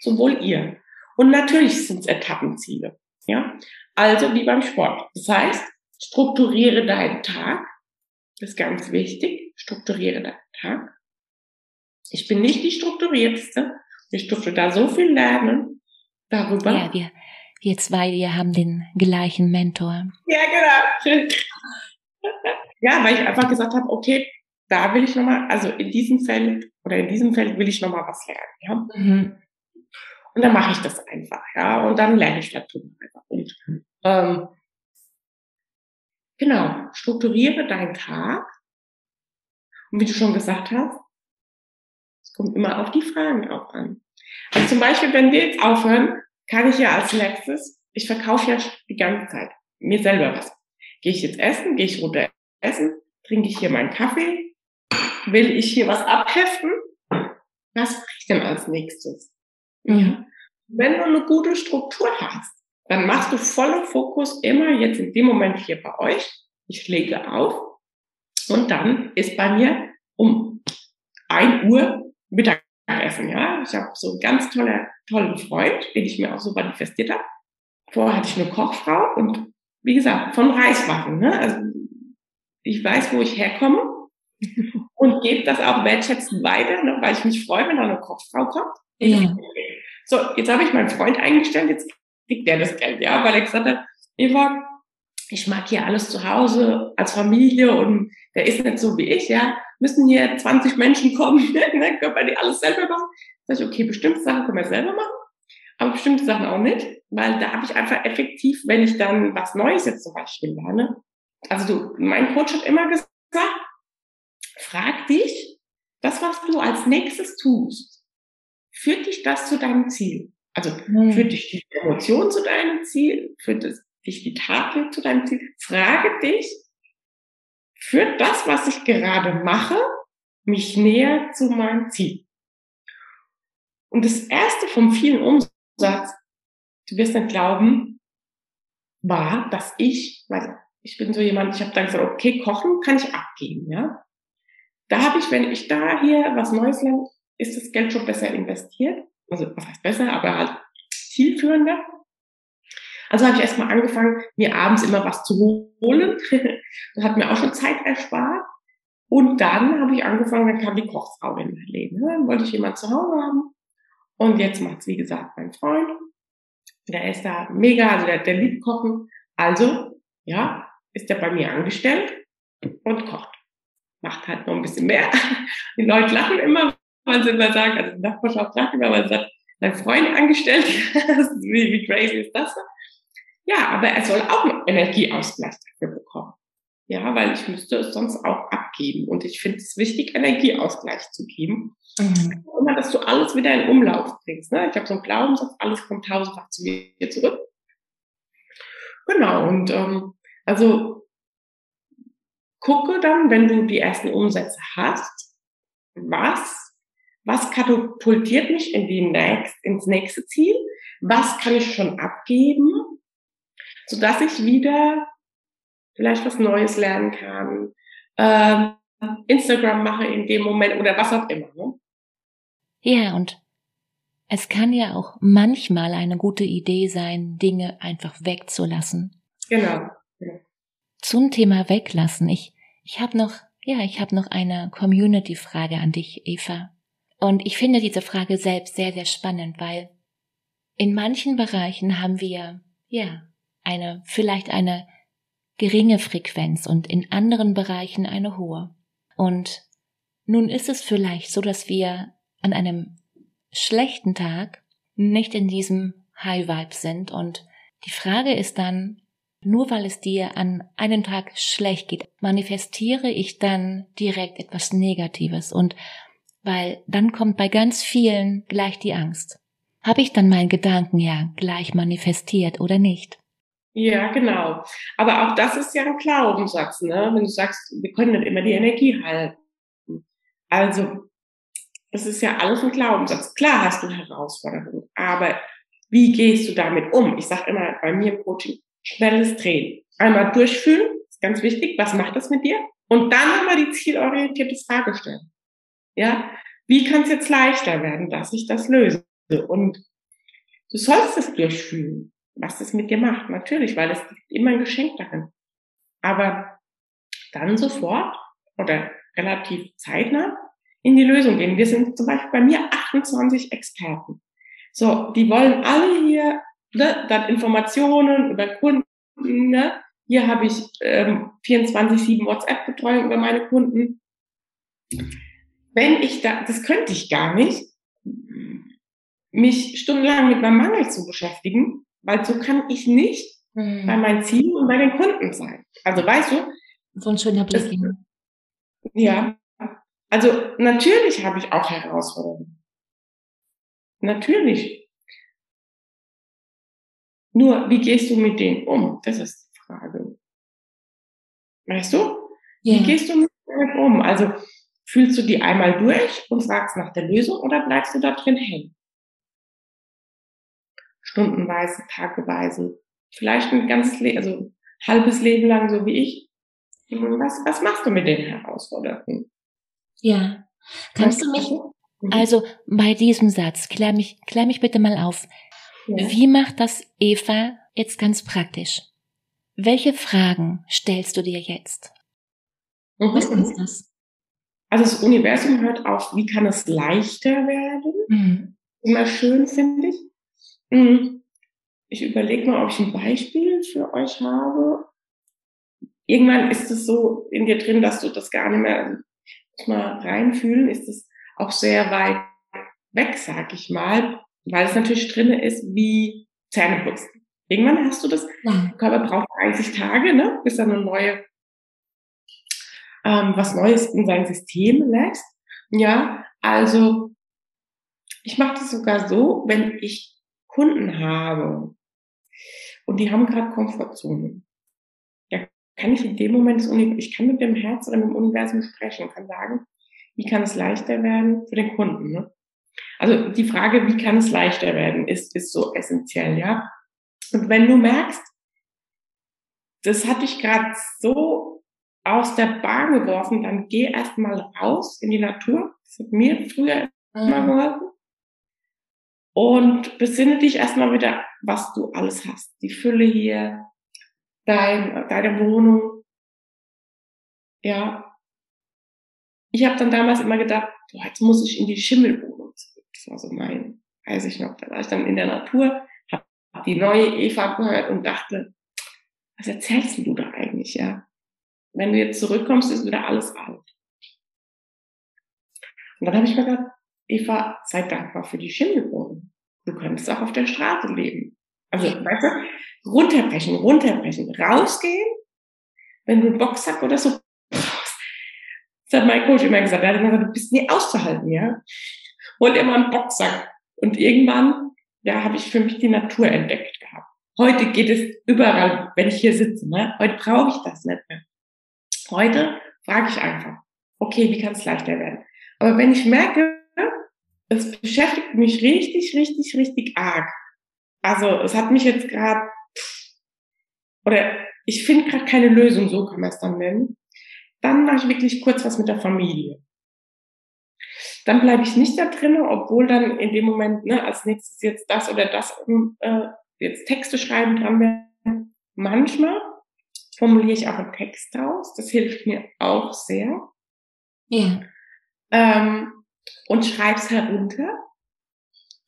sowohl ihr. Und natürlich sind es Etappenziele. Ja, also wie beim Sport. Das heißt, strukturiere deinen Tag. Das ist ganz wichtig. Strukturiere deinen Tag. Ich bin nicht die strukturierteste. Ich durfte da so viel lernen darüber. Ja, wir, wir zwei, wir haben den gleichen Mentor. Ja, genau. ja, weil ich einfach gesagt habe, okay, da will ich nochmal, also in diesem Feld oder in diesem Feld will ich nochmal was lernen. Ja? Mhm. Und dann mache ich das einfach, ja. Und dann lerne ich dazu einfach. Und ähm, genau, strukturiere deinen Tag. Und wie du schon gesagt hast, es kommt immer auf die Fragen auch an. Also zum Beispiel, wenn wir jetzt aufhören, kann ich ja als nächstes, ich verkaufe ja die ganze Zeit mir selber was. Gehe ich jetzt essen, gehe ich runter essen, trinke ich hier meinen Kaffee, will ich hier was abheften? Was mache ich denn als nächstes? Mhm. Wenn du eine gute Struktur hast, dann machst du voller Fokus immer jetzt in dem Moment hier bei euch. Ich lege auf und dann ist bei mir um ein Uhr Mittagessen. Ja, ich habe so einen ganz toller, tollen Freund, den ich mir auch so manifestiert habe. Vorher hatte ich eine Kochfrau und wie gesagt von Reiswaffen. Ne? Also ich weiß, wo ich herkomme und gebe das auch wertschätzend weiter, ne? weil ich mich freue, wenn da eine Kochfrau kommt. Ja. So, jetzt habe ich meinen Freund eingestellt, jetzt kriegt der das Geld, ja, weil er gesagt hat, Eva, ich mag hier alles zu Hause als Familie und der ist nicht so wie ich, ja, müssen hier 20 Menschen kommen, ne, können wir die alles selber machen. Sag ich, okay, bestimmte Sachen können wir selber machen, aber bestimmte Sachen auch nicht, weil da habe ich einfach effektiv, wenn ich dann was Neues jetzt zum Beispiel lerne. Also du, mein Coach hat immer gesagt, frag dich, das, was du als nächstes tust, führt dich das zu deinem Ziel? Also mhm. führt dich die Emotion zu deinem Ziel? Führt dich die Taten zu deinem Ziel? Frage dich, führt das, was ich gerade mache, mich näher zu meinem Ziel? Und das erste vom vielen Umsatz, du wirst nicht glauben, war, dass ich, weil ich bin so jemand, ich habe dann gesagt, okay, kochen kann ich abgeben, ja. Da habe ich, wenn ich da hier was Neues lerne, ist das Geld schon besser investiert. Also was heißt besser, aber halt zielführender. Also habe ich erstmal angefangen, mir abends immer was zu holen. das hat mir auch schon Zeit erspart. Und dann habe ich angefangen, dann kam die Kochfrau in mein Leben. Dann wollte ich jemand zu Hause haben. Und jetzt macht's wie gesagt, mein Freund. Der ist da mega, also der, der liebt Kochen. Also, ja, ist der bei mir angestellt und kocht. Macht halt noch ein bisschen mehr. Die Leute lachen immer, man sie immer sagen, also die Nachbarschaft sagt immer, man sagt, dein Freund angestellt, wie, wie crazy ist das? Ja, aber er soll auch einen Energieausgleich dafür bekommen. Ja, weil ich müsste es sonst auch abgeben. Und ich finde es wichtig, Energieausgleich zu geben. Mhm. Immer, dass du alles wieder in Umlauf bringst. Ne? Ich habe so einen Glaubenssatz, alles kommt tausendfach zu mir zurück. Genau, und ähm, also gucke dann, wenn du die ersten Umsätze hast, was was katapultiert mich in die next, ins nächste Ziel, was kann ich schon abgeben, so dass ich wieder vielleicht was Neues lernen kann, ähm, Instagram mache in dem Moment oder was auch immer. Ne? Ja, und es kann ja auch manchmal eine gute Idee sein, Dinge einfach wegzulassen. Genau. genau. Zum Thema weglassen. Ich, ich habe noch, ja, ich habe noch eine Community-Frage an dich, Eva. Und ich finde diese Frage selbst sehr, sehr spannend, weil in manchen Bereichen haben wir, ja, eine, vielleicht eine geringe Frequenz und in anderen Bereichen eine hohe. Und nun ist es vielleicht so, dass wir an einem schlechten Tag nicht in diesem High Vibe sind und die Frage ist dann, nur weil es dir an einem Tag schlecht geht, manifestiere ich dann direkt etwas Negatives und weil dann kommt bei ganz vielen gleich die Angst. Habe ich dann meinen Gedanken ja gleich manifestiert oder nicht? Ja, genau. Aber auch das ist ja ein Glaubenssatz, ne? Wenn du sagst, wir können nicht immer die Energie halten. Also, das ist ja alles ein Glaubenssatz. Klar hast du Herausforderungen, aber wie gehst du damit um? Ich sage immer bei mir im Coaching, schnelles Drehen. Einmal durchfühlen, ist ganz wichtig. Was macht das mit dir? Und dann nochmal die zielorientierte Frage stellen. Ja, wie kann es jetzt leichter werden, dass ich das löse? Und du sollst es durchfühlen, was das mit dir macht. Natürlich, weil es gibt immer ein Geschenk darin. Aber dann sofort oder relativ zeitnah in die Lösung gehen. Wir sind zum Beispiel bei mir 28 Experten. So, die wollen alle hier ne, dann Informationen über Kunden. Ne? Hier habe ich ähm, 24-7 WhatsApp-Betreuung über meine Kunden. Wenn ich da, das könnte ich gar nicht, mich stundenlang mit meinem Mangel zu beschäftigen, weil so kann ich nicht hm. bei meinen Zielen und bei den Kunden sein. Also weißt du? So ein schöner Blick. Ja. Also natürlich habe ich auch Herausforderungen. Natürlich. Nur, wie gehst du mit denen um? Das ist die Frage. Weißt du? Yeah. Wie gehst du mit denen um? Also, fühlst du die einmal durch und fragst nach der Lösung oder bleibst du da drin hängen? Stundenweise, tageweise, vielleicht ein ganzes Leben, also halbes Leben lang, so wie ich. Was, was machst du mit den Herausforderungen? Ja. Kannst du mich, Mhm. Also bei diesem Satz, klär mich, klär mich bitte mal auf. Ja. Wie macht das Eva jetzt ganz praktisch? Welche Fragen stellst du dir jetzt? Mhm. Was ist das? Also das Universum hört auf, wie kann es leichter werden? Mhm. Immer schön, finde ich. Mhm. Ich überlege mal, ob ich ein Beispiel für euch habe. Irgendwann ist es so in dir drin, dass du das gar nicht mehr mal reinfühlen, ist es auch sehr weit weg, sag ich mal, weil es natürlich drinne ist wie Zähneputzen. Irgendwann hast du das, ja. der Körper braucht 30 Tage, ne, bis er eine neue, ähm, was Neues in sein System lässt. Ja, also ich mache das sogar so, wenn ich Kunden habe und die haben gerade Komfortzone. Ja, kann ich in dem Moment, ich kann mit dem Herz oder mit dem Universum sprechen und kann sagen, wie kann es leichter werden für den Kunden? Ne? Also die Frage, wie kann es leichter werden, ist, ist so essentiell, ja. Und wenn du merkst, das hat dich gerade so aus der Bahn geworfen, dann geh erstmal raus in die Natur. Das hat mir früher immer mhm. geholfen. Und besinne dich erstmal wieder, was du alles hast. Die Fülle hier, dein, deine Wohnung. Ja, ich habe dann damals immer gedacht, boah, jetzt muss ich in die Schimmelwohnung zurück. Das war so mein, weiß ich noch, da war ich dann in der Natur, habe hab die neue Eva gehört und dachte, was erzählst du da eigentlich, ja? Wenn du jetzt zurückkommst, ist wieder alles alt. Und dann habe ich mir gedacht, Eva, sei dankbar für die Schimmelwohnung. Du könntest auch auf der Straße leben. Also, weißt du, runterbrechen, runterbrechen, rausgehen, wenn du einen Boxsack oder so das hat mein Coach immer gesagt. Er hat immer gesagt, du bist nie auszuhalten, ja. Hol immer einen Boxsack. Und irgendwann, ja, habe ich für mich die Natur entdeckt gehabt. Heute geht es überall, wenn ich hier sitze. Ne? Heute brauche ich das nicht mehr. Heute frage ich einfach, okay, wie kann es leichter werden? Aber wenn ich merke, es beschäftigt mich richtig, richtig, richtig arg. Also es hat mich jetzt gerade, oder ich finde gerade keine Lösung, so kann man es dann nennen dann mache ich wirklich kurz was mit der Familie. Dann bleibe ich nicht da drinnen, obwohl dann in dem Moment ne, als nächstes jetzt das oder das äh, jetzt Texte schreiben dran werden. Manchmal formuliere ich auch einen Text aus. Das hilft mir auch sehr. Ja. Ähm, und schreib's herunter.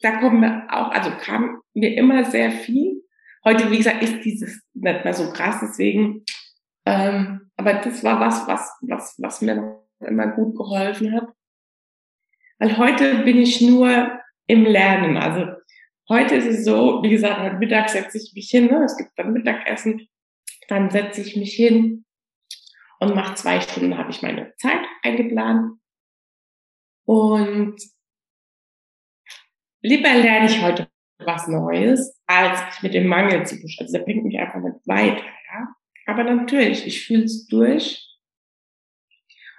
Da kommen wir auch, also kam mir immer sehr viel heute, wie gesagt, ist dieses nicht mehr so krass, deswegen, ähm, aber das war was, was, was, was mir immer gut geholfen hat. Weil heute bin ich nur im Lernen. Also heute ist es so, wie gesagt, heute Mittag setze ich mich hin, ne? es gibt dann Mittagessen, dann setze ich mich hin und mache zwei Stunden, habe ich meine Zeit eingeplant. Und lieber lerne ich heute was Neues, als mit dem Mangel zu beschäftigen. Also der bringt mich einfach nicht weiter, ja. Aber natürlich, ich fühle es durch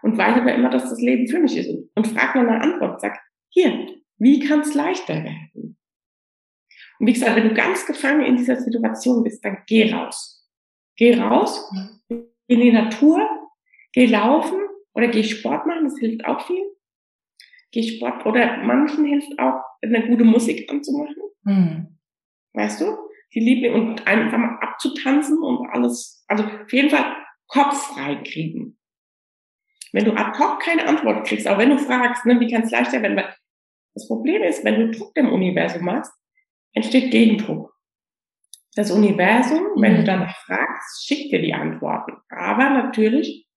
und weiß aber immer, dass das Leben für mich ist und, frage nach einer Antwort, sag, hier, wie kann es leichter werden? Und wie gesagt, wenn du ganz gefangen in dieser Situation bist, dann geh raus. Geh raus in die Natur, geh laufen oder geh Sport machen, das hilft auch viel. Geh Sport oder manchen hilft auch, eine gute Musik anzumachen. Mhm. Weißt du? Die lieben und einfach mal abzutanzen und alles, also auf jeden Fall Kopf frei kriegen. Wenn du ad hoc keine Antwort kriegst, auch wenn du fragst, ne, wie kann es leichter werden, weil das Problem ist, wenn du Druck im Universum machst, entsteht Gegendruck. Das Universum, wenn du mhm. danach fragst, schickt dir die Antworten. Aber natürlich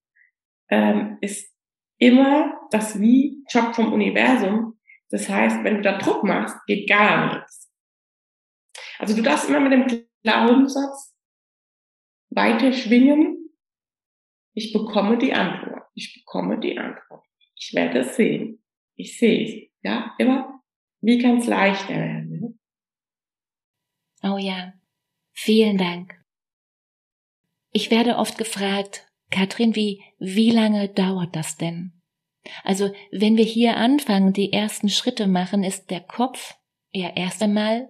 ähm, ist immer das Wie Job vom Universum. Das heißt, wenn du da Druck machst, geht gar nichts. Also du darfst immer mit dem Glaubenssatz weiter schwingen. Ich bekomme die Antwort. Ich bekomme die Antwort. Ich werde es sehen. Ich sehe es. Ja, immer. Wie kann es leichter werden? Oh ja. Vielen Dank. Ich werde oft gefragt, Katrin, wie, wie lange dauert das denn? Also, wenn wir hier anfangen, die ersten Schritte machen, ist der Kopf ja erst einmal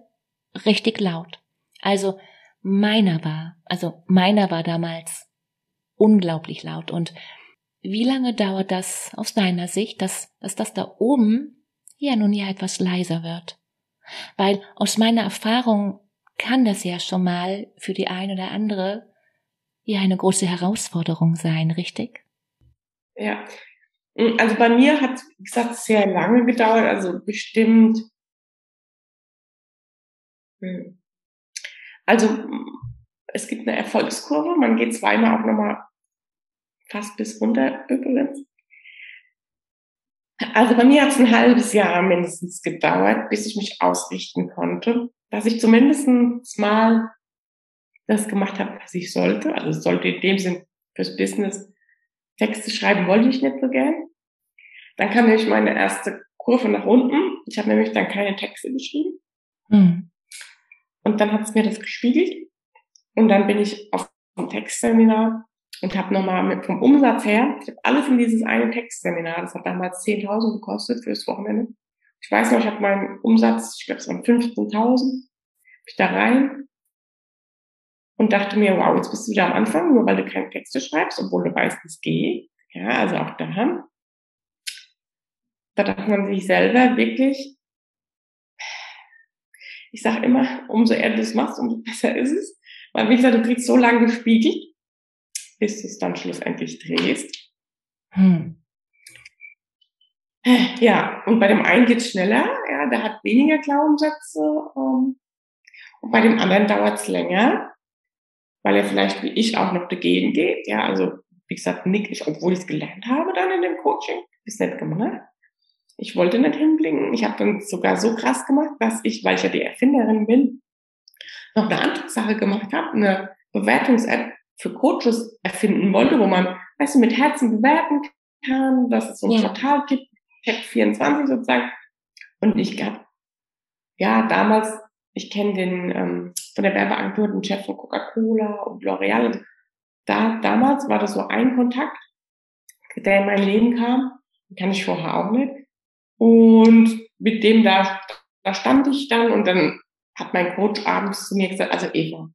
richtig laut. Also, meiner war, also meiner war damals unglaublich laut und wie lange dauert das aus deiner Sicht, dass, dass das da oben ja nun ja etwas leiser wird? Weil aus meiner Erfahrung kann das ja schon mal für die eine oder andere ja eine große Herausforderung sein, richtig? Ja, also bei mir hat, wie gesagt, sehr lange gedauert, also bestimmt. Hm. Also es gibt eine Erfolgskurve, man geht zweimal auch nochmal fast bis runter übrigens. Also bei mir hat es ein halbes Jahr mindestens gedauert, bis ich mich ausrichten konnte, dass ich zumindest mal das gemacht habe, was ich sollte. Also sollte in dem Sinn fürs Business Texte schreiben wollte ich nicht so gern. Dann kam nämlich meine erste Kurve nach unten. Ich habe nämlich dann keine Texte geschrieben. Mhm. Und dann hat es mir das gespiegelt. Und dann bin ich auf ein Textseminar und habe nochmal vom Umsatz her, ich habe alles in dieses eine Textseminar, das hat damals 10.000 gekostet fürs Wochenende. Ich weiß noch, ich habe meinen Umsatz, ich glaube es waren 15.000, ich da rein und dachte mir, wow, jetzt bist du wieder am Anfang, nur weil du keine Texte schreibst, obwohl du weißt, es geht. Ja, also auch da. Da darf man sich selber wirklich, ich sage immer, umso eher du es machst, umso besser ist es. Weil, wie gesagt, du kriegst so lange gespiegelt, bis du es dann schlussendlich drehst. Hm. Ja, und bei dem einen geht's schneller, ja, der hat weniger Glaubenssätze, ähm, und bei dem anderen dauert's länger, weil er vielleicht wie ich auch noch dagegen geht, ja, also wie gesagt, nick ich, obwohl ich es gelernt habe dann in dem Coaching, ist nicht gemacht. Ich wollte nicht hinblinken. Ich habe dann sogar so krass gemacht, dass ich, weil ich ja die Erfinderin bin, noch eine andere Sache gemacht habe, eine Bewertungs-App für Coaches erfinden wollte, wo man, weißt du, mit Herzen bewerten kann, dass es so ein ja. Portal gibt, Tech24 sozusagen. Und ich gab, ja, damals, ich kenne den ähm, von der Werbeagentur, den Chef von Coca-Cola und L'Oreal. Da, damals war das so ein Kontakt, der in mein Leben kam. Kann ich vorher auch nicht. Und mit dem da, da stand ich dann und dann hat mein Coach abends zu mir gesagt, also Eva,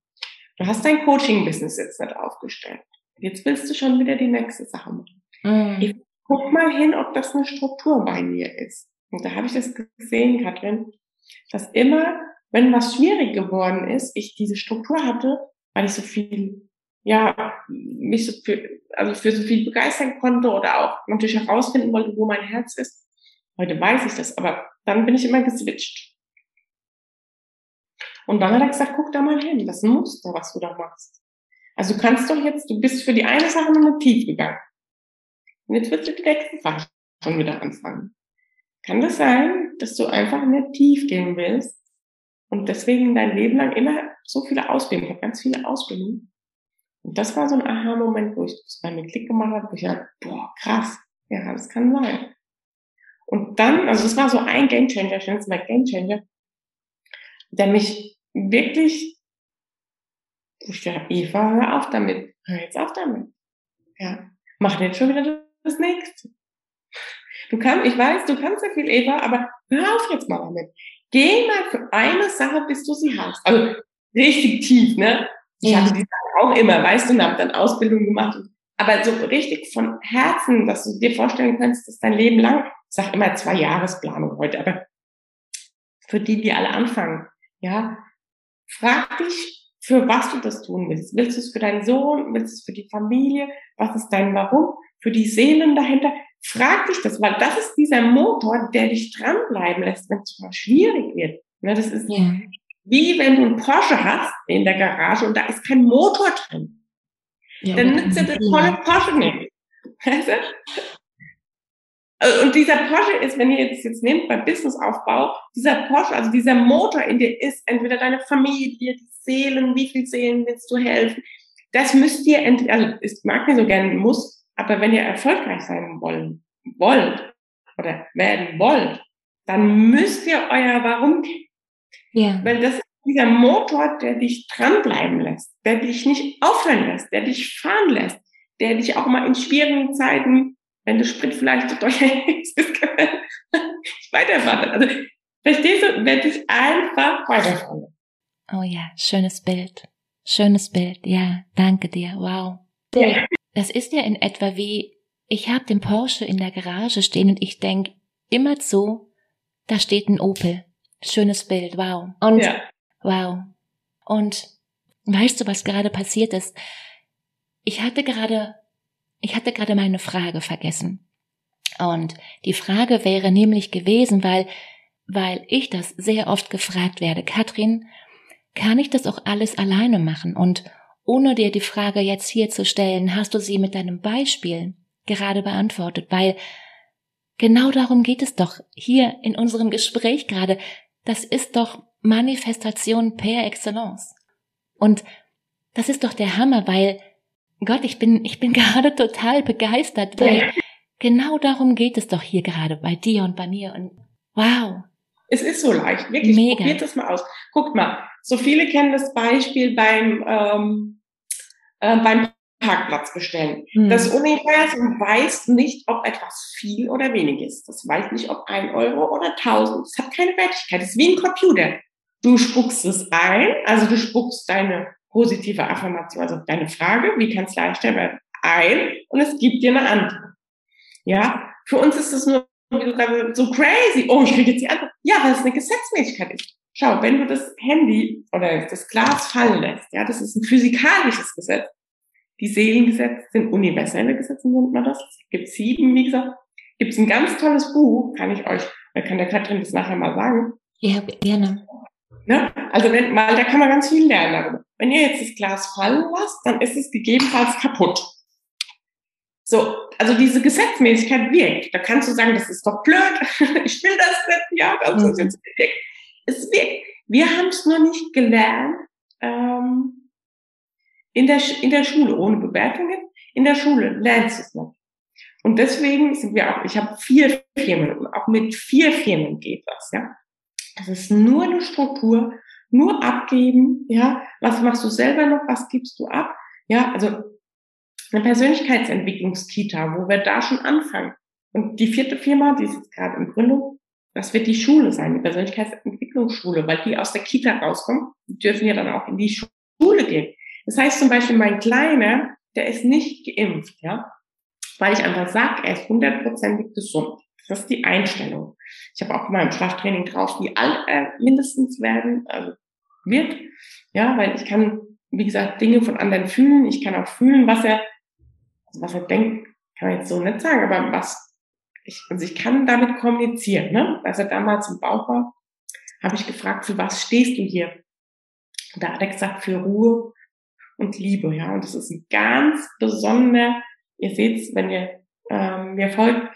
Du hast dein Coaching-Business jetzt nicht aufgestellt. Jetzt willst du schon wieder die nächste Sache machen. Mhm. Guck mal hin, ob das eine Struktur bei mir ist. Und da habe ich das gesehen, Katrin, dass immer, wenn was schwierig geworden ist, ich diese Struktur hatte, weil ich so viel, ja, mich so für, also für so viel begeistern konnte oder auch natürlich herausfinden wollte, wo mein Herz ist. Heute weiß ich das, aber dann bin ich immer geswitcht. Und dann hat er gesagt, guck da mal hin, das ist ein Muster, was du da machst. Also du kannst doch jetzt, du bist für die eine Sache nicht tief gegangen. Und jetzt wird die nächste Sache schon wieder anfangen. Kann das sein, dass du einfach nicht tief gehen willst und deswegen dein Leben lang immer so viele Ausbildungen, ich habe ganz viele Ausbildungen. Und das war so ein Aha-Moment, wo ich das bei mir Klick gemacht habe, wo ich dachte, boah, krass, ja, das kann sein. Und dann, also das war so ein Gamechanger, ich nenne es mal Gamechanger, der mich wirklich, ich dachte, Eva, hör auf damit, hör jetzt auf damit. Ja, mach jetzt schon wieder das nächste. Du kannst, ich weiß, du kannst ja viel, Eva, aber hör auf jetzt mal damit. Geh mal für eine Sache, bis du sie hast. Also richtig tief, ne? Ich ja. hatte die Sache auch immer, weißt du, und habe dann Ausbildung gemacht. Aber so richtig von Herzen, dass du dir vorstellen kannst, dass dein Leben lang, ich sag immer zwei Jahresplanung heute, aber für die, die alle anfangen, ja, frag dich, für was du das tun willst. Willst du es für deinen Sohn? Willst du es für die Familie? Was ist dein Warum? Für die Seelen dahinter? Frag dich das, weil das ist dieser Motor, der dich dranbleiben lässt, wenn es mal schwierig wird. Ne, das ist ja. wie wenn du einen Porsche hast in der Garage und da ist kein Motor drin. Ja, dann nützt dir das tolle Porsche nicht. Weißt du? Und dieser Porsche ist, wenn ihr das jetzt nehmt beim Businessaufbau, dieser Porsche, also dieser Motor in dir ist entweder deine Familie, die Seelen, wie viel Seelen willst du helfen? Das müsst ihr entweder, also ich mag nicht so gerne muss, aber wenn ihr erfolgreich sein wollen, wollt oder werden wollt, dann müsst ihr euer Warum kennen. Ja. Weil das ist dieser Motor, der dich dranbleiben lässt, der dich nicht aufhören lässt, der dich fahren lässt, der dich auch mal in schwierigen Zeiten, wenn du Sprit vielleicht durch weiterfahren. Also, verstehst du, werde ich einfach weiterfahren. Oh ja, schönes Bild. Schönes Bild. Ja, danke dir. Wow. Ja. Das ist ja in etwa wie, ich habe den Porsche in der Garage stehen und ich denk immer zu, da steht ein Opel. Schönes Bild, wow. Und ja. wow. Und weißt du, was gerade passiert ist? Ich hatte gerade, ich hatte gerade meine Frage vergessen. Und die Frage wäre nämlich gewesen, weil, weil ich das sehr oft gefragt werde, Katrin, kann ich das auch alles alleine machen? Und ohne dir die Frage jetzt hier zu stellen, hast du sie mit deinem Beispiel gerade beantwortet, weil genau darum geht es doch hier in unserem Gespräch gerade. Das ist doch Manifestation per excellence. Und das ist doch der Hammer, weil Gott, ich bin, ich bin gerade total begeistert, weil genau darum geht es doch hier gerade bei dir und bei mir und wow. Es ist so leicht, wirklich. Mega. Probiert das mal aus. Guckt mal, so viele kennen das Beispiel beim, ähm, äh, beim Parkplatz bestellen. Mhm. Das Universum weiß nicht, ob etwas viel oder wenig ist. Das weiß nicht, ob ein Euro oder tausend. Es hat keine Wertigkeit. Es ist wie ein Computer. Du spuckst es ein, also du spuckst deine positive Affirmation, also deine Frage, wie kann es leichter werden, ein und es gibt dir eine Antwort. Ja, für uns ist es nur so crazy. Oh, ich kriege jetzt die Antwort. Ja, weil es eine Gesetzmäßigkeit ist. Schau, wenn du das Handy oder das Glas fallen lässt, ja, das ist ein physikalisches Gesetz. Die Seelengesetze sind universelle Gesetze, nennt man das. Es gibt sieben, wie gesagt. Gibt es ein ganz tolles Buch, kann ich euch, da kann der Katrin das nachher mal sagen. Ja, gerne. Ne? Also wenn, weil da kann man ganz viel lernen darüber. Wenn ihr jetzt das Glas fallen lasst, dann ist es gegebenenfalls kaputt. So, also diese Gesetzmäßigkeit wirkt. Da kannst du sagen, das ist doch blöd, ich will das nicht, ja, das ist jetzt wichtig. Es wirkt. Wir haben es nur nicht gelernt ähm, in, der, in der Schule, ohne Bewertungen. In der Schule lernst du es nicht. Und deswegen sind wir auch, ich habe vier Firmen auch mit vier Firmen geht das, ja. Das ist nur eine Struktur, nur abgeben, ja. Was machst du selber noch, was gibst du ab? Ja, also eine Persönlichkeitsentwicklungskita, wo wir da schon anfangen. Und die vierte Firma, die ist jetzt gerade in Gründung, das wird die Schule sein, die Persönlichkeitsentwicklungsschule, weil die aus der Kita rauskommen, dürfen ja dann auch in die Schule gehen. Das heißt zum Beispiel, mein Kleiner, der ist nicht geimpft, ja, weil ich einfach sage, er ist hundertprozentig gesund. Das ist die Einstellung. Ich habe auch mal im Schlaftraining drauf, wie alt er mindestens werden also wird, ja, weil ich kann, wie gesagt, Dinge von anderen fühlen. Ich kann auch fühlen, was er also was er denkt, kann man jetzt so nicht sagen, aber was, ich, also ich kann damit kommunizieren, ne? Als er damals im Bauch war, habe ich gefragt, für was stehst du hier? da hat er gesagt, für Ruhe und Liebe, ja. Und das ist ein ganz besonderer, ihr seht's, wenn ihr ähm, mir folgt,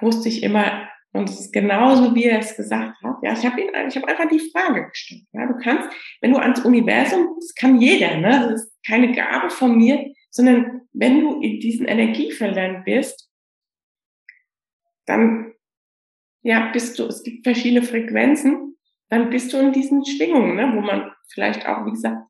wusste ich immer, und es ist genauso, wie er es gesagt hat. Ja, ich habe ihn, ich habe einfach die Frage gestellt. Ja, du kannst, wenn du ans Universum, das kann jeder, ne? Das ist keine Gabe von mir, sondern wenn du in diesen Energiefeldern bist, dann, ja, bist du, es gibt verschiedene Frequenzen, dann bist du in diesen Schwingungen, ne? wo man vielleicht auch, wie gesagt,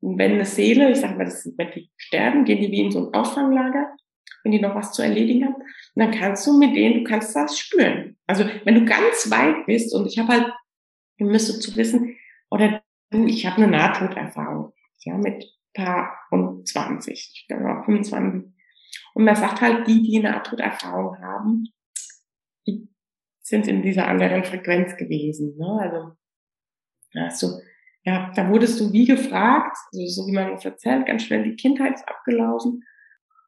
wenn eine Seele, ich sage mal, das sind, wenn die sterben, gehen die wie in so ein Auffanglager, wenn die noch was zu erledigen haben, und dann kannst du mit denen, du kannst das spüren. Also wenn du ganz weit bist und ich habe halt, ihr müsst zu wissen, oder du, ich habe eine Nahtoderfahrung, ja, mit paar und 20, ich glaube 25. Und man sagt halt, die, die Nahtoderfahrung haben, die sind in dieser anderen Frequenz gewesen. Ne? Also, also ja, da wurdest du wie gefragt, also so wie man es erzählt, ganz schnell die Kindheit ist abgelaufen.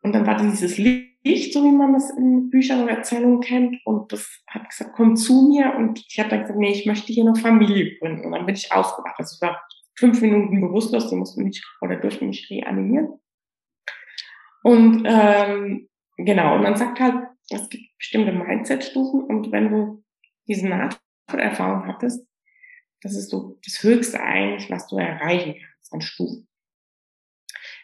Und dann war dieses Licht, so wie man das in Büchern oder Erzählungen kennt. Und das hat gesagt, komm zu mir. Und ich habe dann gesagt, nee, ich möchte hier eine Familie gründen. Und dann bin ich aufgewacht. Das war fünf Minuten bewusstlos, die mussten mich oder durften mich reanimieren. Und ähm, genau, und man sagt halt, es gibt bestimmte Mindset-Stufen und wenn du diese Nahtoderfahrung hattest, das ist so das Höchste eigentlich, was du erreichen kannst an Stufen.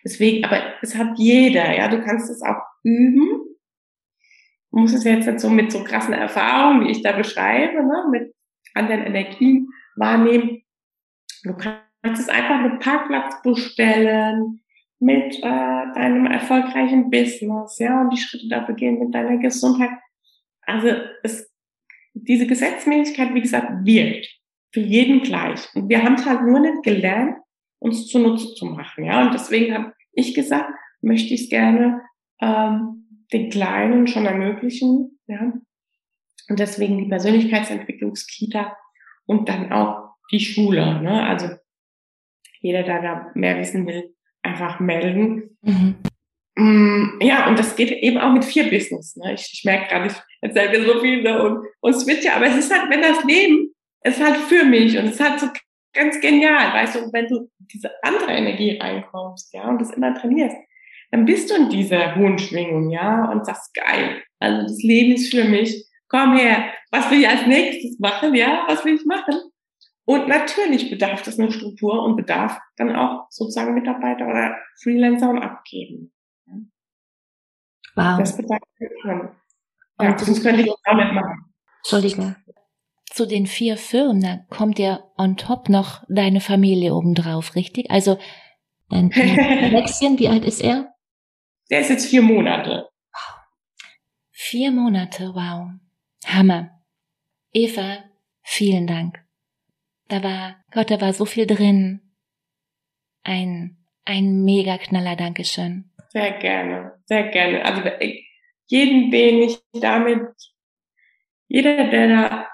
Deswegen, aber es hat jeder, ja, du kannst es auch üben. Du musst es jetzt nicht so mit so krassen Erfahrungen, wie ich da beschreibe, ne, mit anderen Energien wahrnehmen. Du kannst es einfach mit Parkplatz bestellen, mit äh, deinem erfolgreichen Business, ja, und die Schritte dafür gehen mit deiner Gesundheit. Also es, diese Gesetzmäßigkeit, wie gesagt, wirkt für jeden gleich. Und wir haben es halt nur nicht gelernt, uns zunutze zu machen, ja. Und deswegen habe ich gesagt, möchte ich es gerne ähm, den Kleinen schon ermöglichen, ja. Und deswegen die Persönlichkeitsentwicklungskita und dann auch die Schule, ne? Also jeder, der da mehr wissen will, einfach melden. Mhm. Mm, ja, und das geht eben auch mit vier Business. Ne? Ich, ich merke gerade, ich erzähle mir so viel ne? und, und switche, aber es ist halt, wenn das Leben ist halt für mich und es ist halt so ganz genial, weißt du, wenn du diese andere Energie reinkommst, ja, und das immer trainierst, dann bist du in dieser hohen Schwingung, ja, und sagst, geil, also das Leben ist für mich, komm her, was will ich als nächstes machen, ja, was will ich machen? Und natürlich bedarf das eine Struktur und bedarf dann auch sozusagen Mitarbeiter oder Freelancer und abgeben. Wow. Das bedarf schon. Ja, und das könnte ich auch damit machen. Entschuldigung. Zu den vier Firmen, da kommt ja on top noch deine Familie obendrauf, richtig? Also dein Alexien, wie alt ist er? Der ist jetzt vier Monate. Wow. Vier Monate, wow. Hammer. Eva, vielen Dank. Da war, Gott, da war so viel drin. Ein, ein mega Knaller, Dankeschön. Sehr gerne, sehr gerne. Also jeden, den ich damit, jeder, der da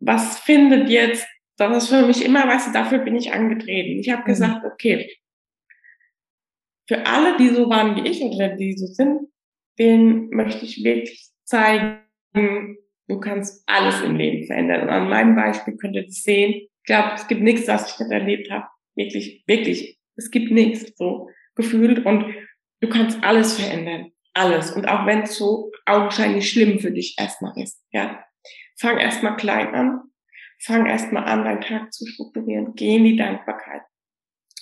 was findet jetzt, das ist für mich immer, weißt du, dafür bin ich angetreten. Ich habe mhm. gesagt, okay, für alle, die so waren wie ich oder die so sind, denen möchte ich wirklich zeigen, du kannst alles im Leben verändern. Und an meinem Beispiel könnt ihr das sehen, glaube, es gibt nichts, was ich nicht erlebt habe. Wirklich, wirklich. Es gibt nichts so gefühlt und du kannst alles verändern. Alles. Und auch wenn es so augenscheinlich schlimm für dich erstmal ist, ja. Fang erstmal klein an. Fang erstmal an, deinen Tag zu strukturieren. Geh in die Dankbarkeit.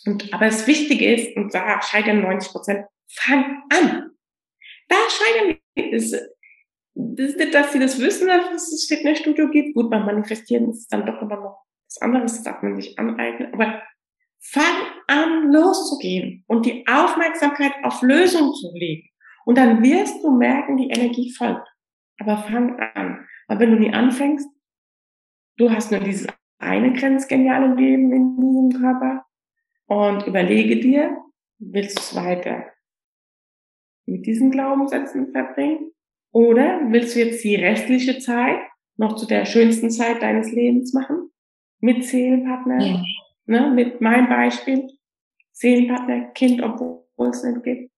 Und, aber das Wichtige ist, und da scheitern 90 Prozent, fang an. Da scheitern ist, das ist nicht, dass sie das wissen, dass es das Fitnessstudio gibt. Gut, beim Manifestieren ist es dann doch immer noch was anderes darf man sich aneignen. Aber fang an, loszugehen und die Aufmerksamkeit auf Lösungen zu legen. Und dann wirst du merken, die Energie folgt. Aber fang an. Weil wenn du nie anfängst, du hast nur dieses eine grenzgeniale Leben in diesem Körper und überlege dir, willst du es weiter mit diesen Glaubenssätzen verbringen? Oder willst du jetzt die restliche Zeit noch zu der schönsten Zeit deines Lebens machen? Mit Seelenpartner, ja. ne, mit meinem Beispiel, Seelenpartner, Kind, obwohl es nicht gibt,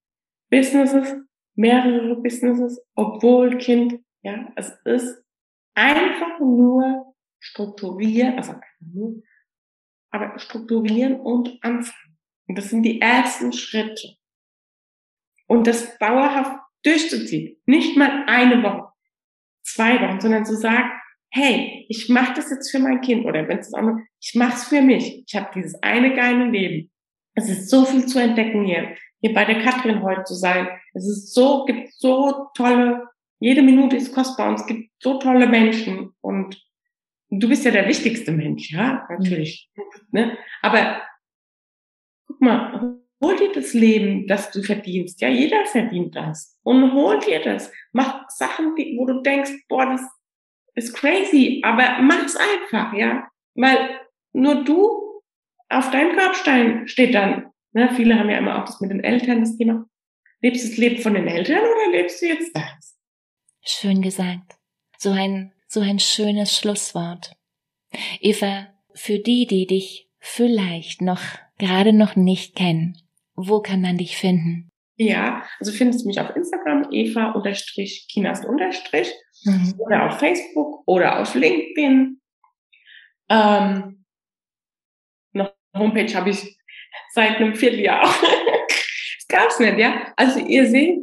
Businesses, mehrere Businesses, obwohl Kind, ja, es ist einfach nur strukturiert, also nur aber strukturieren und anfangen. Und das sind die ersten Schritte. Und das dauerhaft durchzuziehen. Nicht mal eine Woche, zwei Wochen, sondern zu sagen, hey, ich mache das jetzt für mein Kind oder wenn es auch nur, ich mache es für mich. Ich habe dieses eine geile Leben. Es ist so viel zu entdecken hier, hier bei der Katrin heute zu sein. Es ist so, gibt so tolle, jede Minute ist kostbar und es gibt so tolle Menschen und du bist ja der wichtigste Mensch, ja, natürlich. Mhm. Ne? Aber guck mal, hol dir das Leben, das du verdienst. Ja, jeder verdient das. Und hol dir das. Mach Sachen, wo du denkst, boah, das ist crazy, aber mach's einfach, ja. Weil nur du auf deinem Grabstein steht dann. Ne? Viele haben ja immer auch das mit den Eltern, das Thema. Lebst du das Leben von den Eltern oder lebst du jetzt das? Schön gesagt. So ein, so ein schönes Schlusswort. Eva, für die, die dich vielleicht noch, gerade noch nicht kennen, wo kann man dich finden? Ja, also findest du mich auf Instagram, Eva unterstrich Kinast unterstrich mhm. oder auf Facebook oder auf LinkedIn. Ähm, noch Homepage habe ich seit einem Vierteljahr. das gab's nicht, ja. Also ihr seht,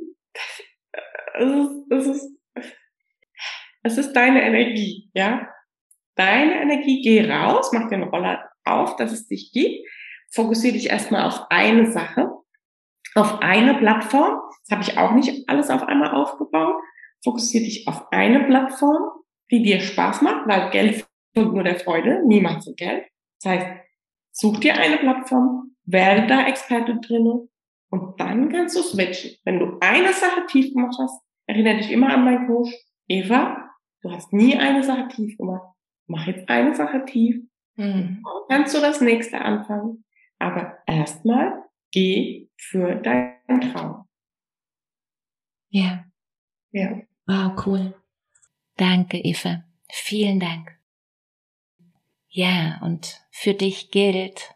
es ist, es ist, deine Energie, ja. Deine Energie, geh raus, mach den Roller auf, dass es dich gibt. Fokussiere dich erstmal auf eine Sache, auf eine Plattform. Das habe ich auch nicht alles auf einmal aufgebaut. Fokussiere dich auf eine Plattform, die dir Spaß macht, weil Geld folgt nur der Freude, niemals zum Geld. Das heißt, such dir eine Plattform, werde da Experte drinne und dann kannst du switchen. Wenn du eine Sache tief gemacht hast, erinnere dich immer an meinen Coach, Eva, du hast nie eine Sache tief gemacht. Mach jetzt eine Sache tief. Mhm. Kannst du das nächste anfangen. Aber erstmal geh für deinen Traum. Ja. Ja. Wow, cool. Danke, Eva. Vielen Dank. Ja, und für dich gilt,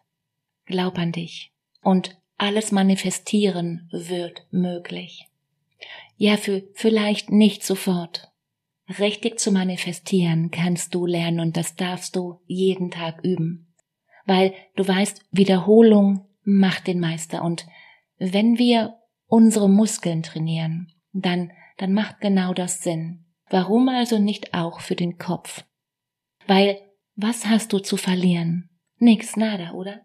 glaub an dich. Und alles manifestieren wird möglich. Ja, für vielleicht nicht sofort. Richtig zu manifestieren kannst du lernen und das darfst du jeden Tag üben. Weil du weißt, Wiederholung macht den Meister und wenn wir unsere Muskeln trainieren, dann, dann macht genau das Sinn. Warum also nicht auch für den Kopf? Weil, was hast du zu verlieren? Nix, nada, oder?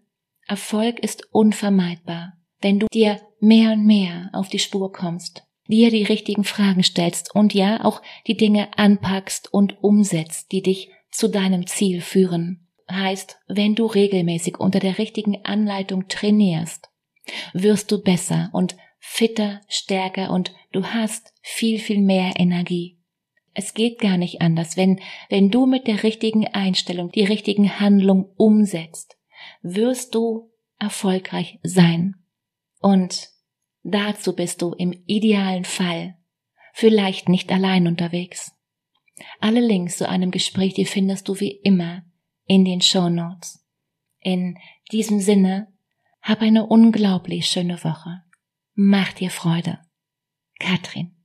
Erfolg ist unvermeidbar, wenn du dir mehr und mehr auf die Spur kommst, dir die richtigen Fragen stellst und ja auch die Dinge anpackst und umsetzt, die dich zu deinem Ziel führen. Heißt, wenn du regelmäßig unter der richtigen Anleitung trainierst, wirst du besser und fitter, stärker und du hast viel, viel mehr Energie. Es geht gar nicht anders, wenn, wenn du mit der richtigen Einstellung die richtigen Handlungen umsetzt, wirst du erfolgreich sein. Und dazu bist du im idealen Fall vielleicht nicht allein unterwegs. Alle Links zu einem Gespräch, die findest du wie immer in den Show Notes. In diesem Sinne hab eine unglaublich schöne Woche. Mach dir Freude. Katrin.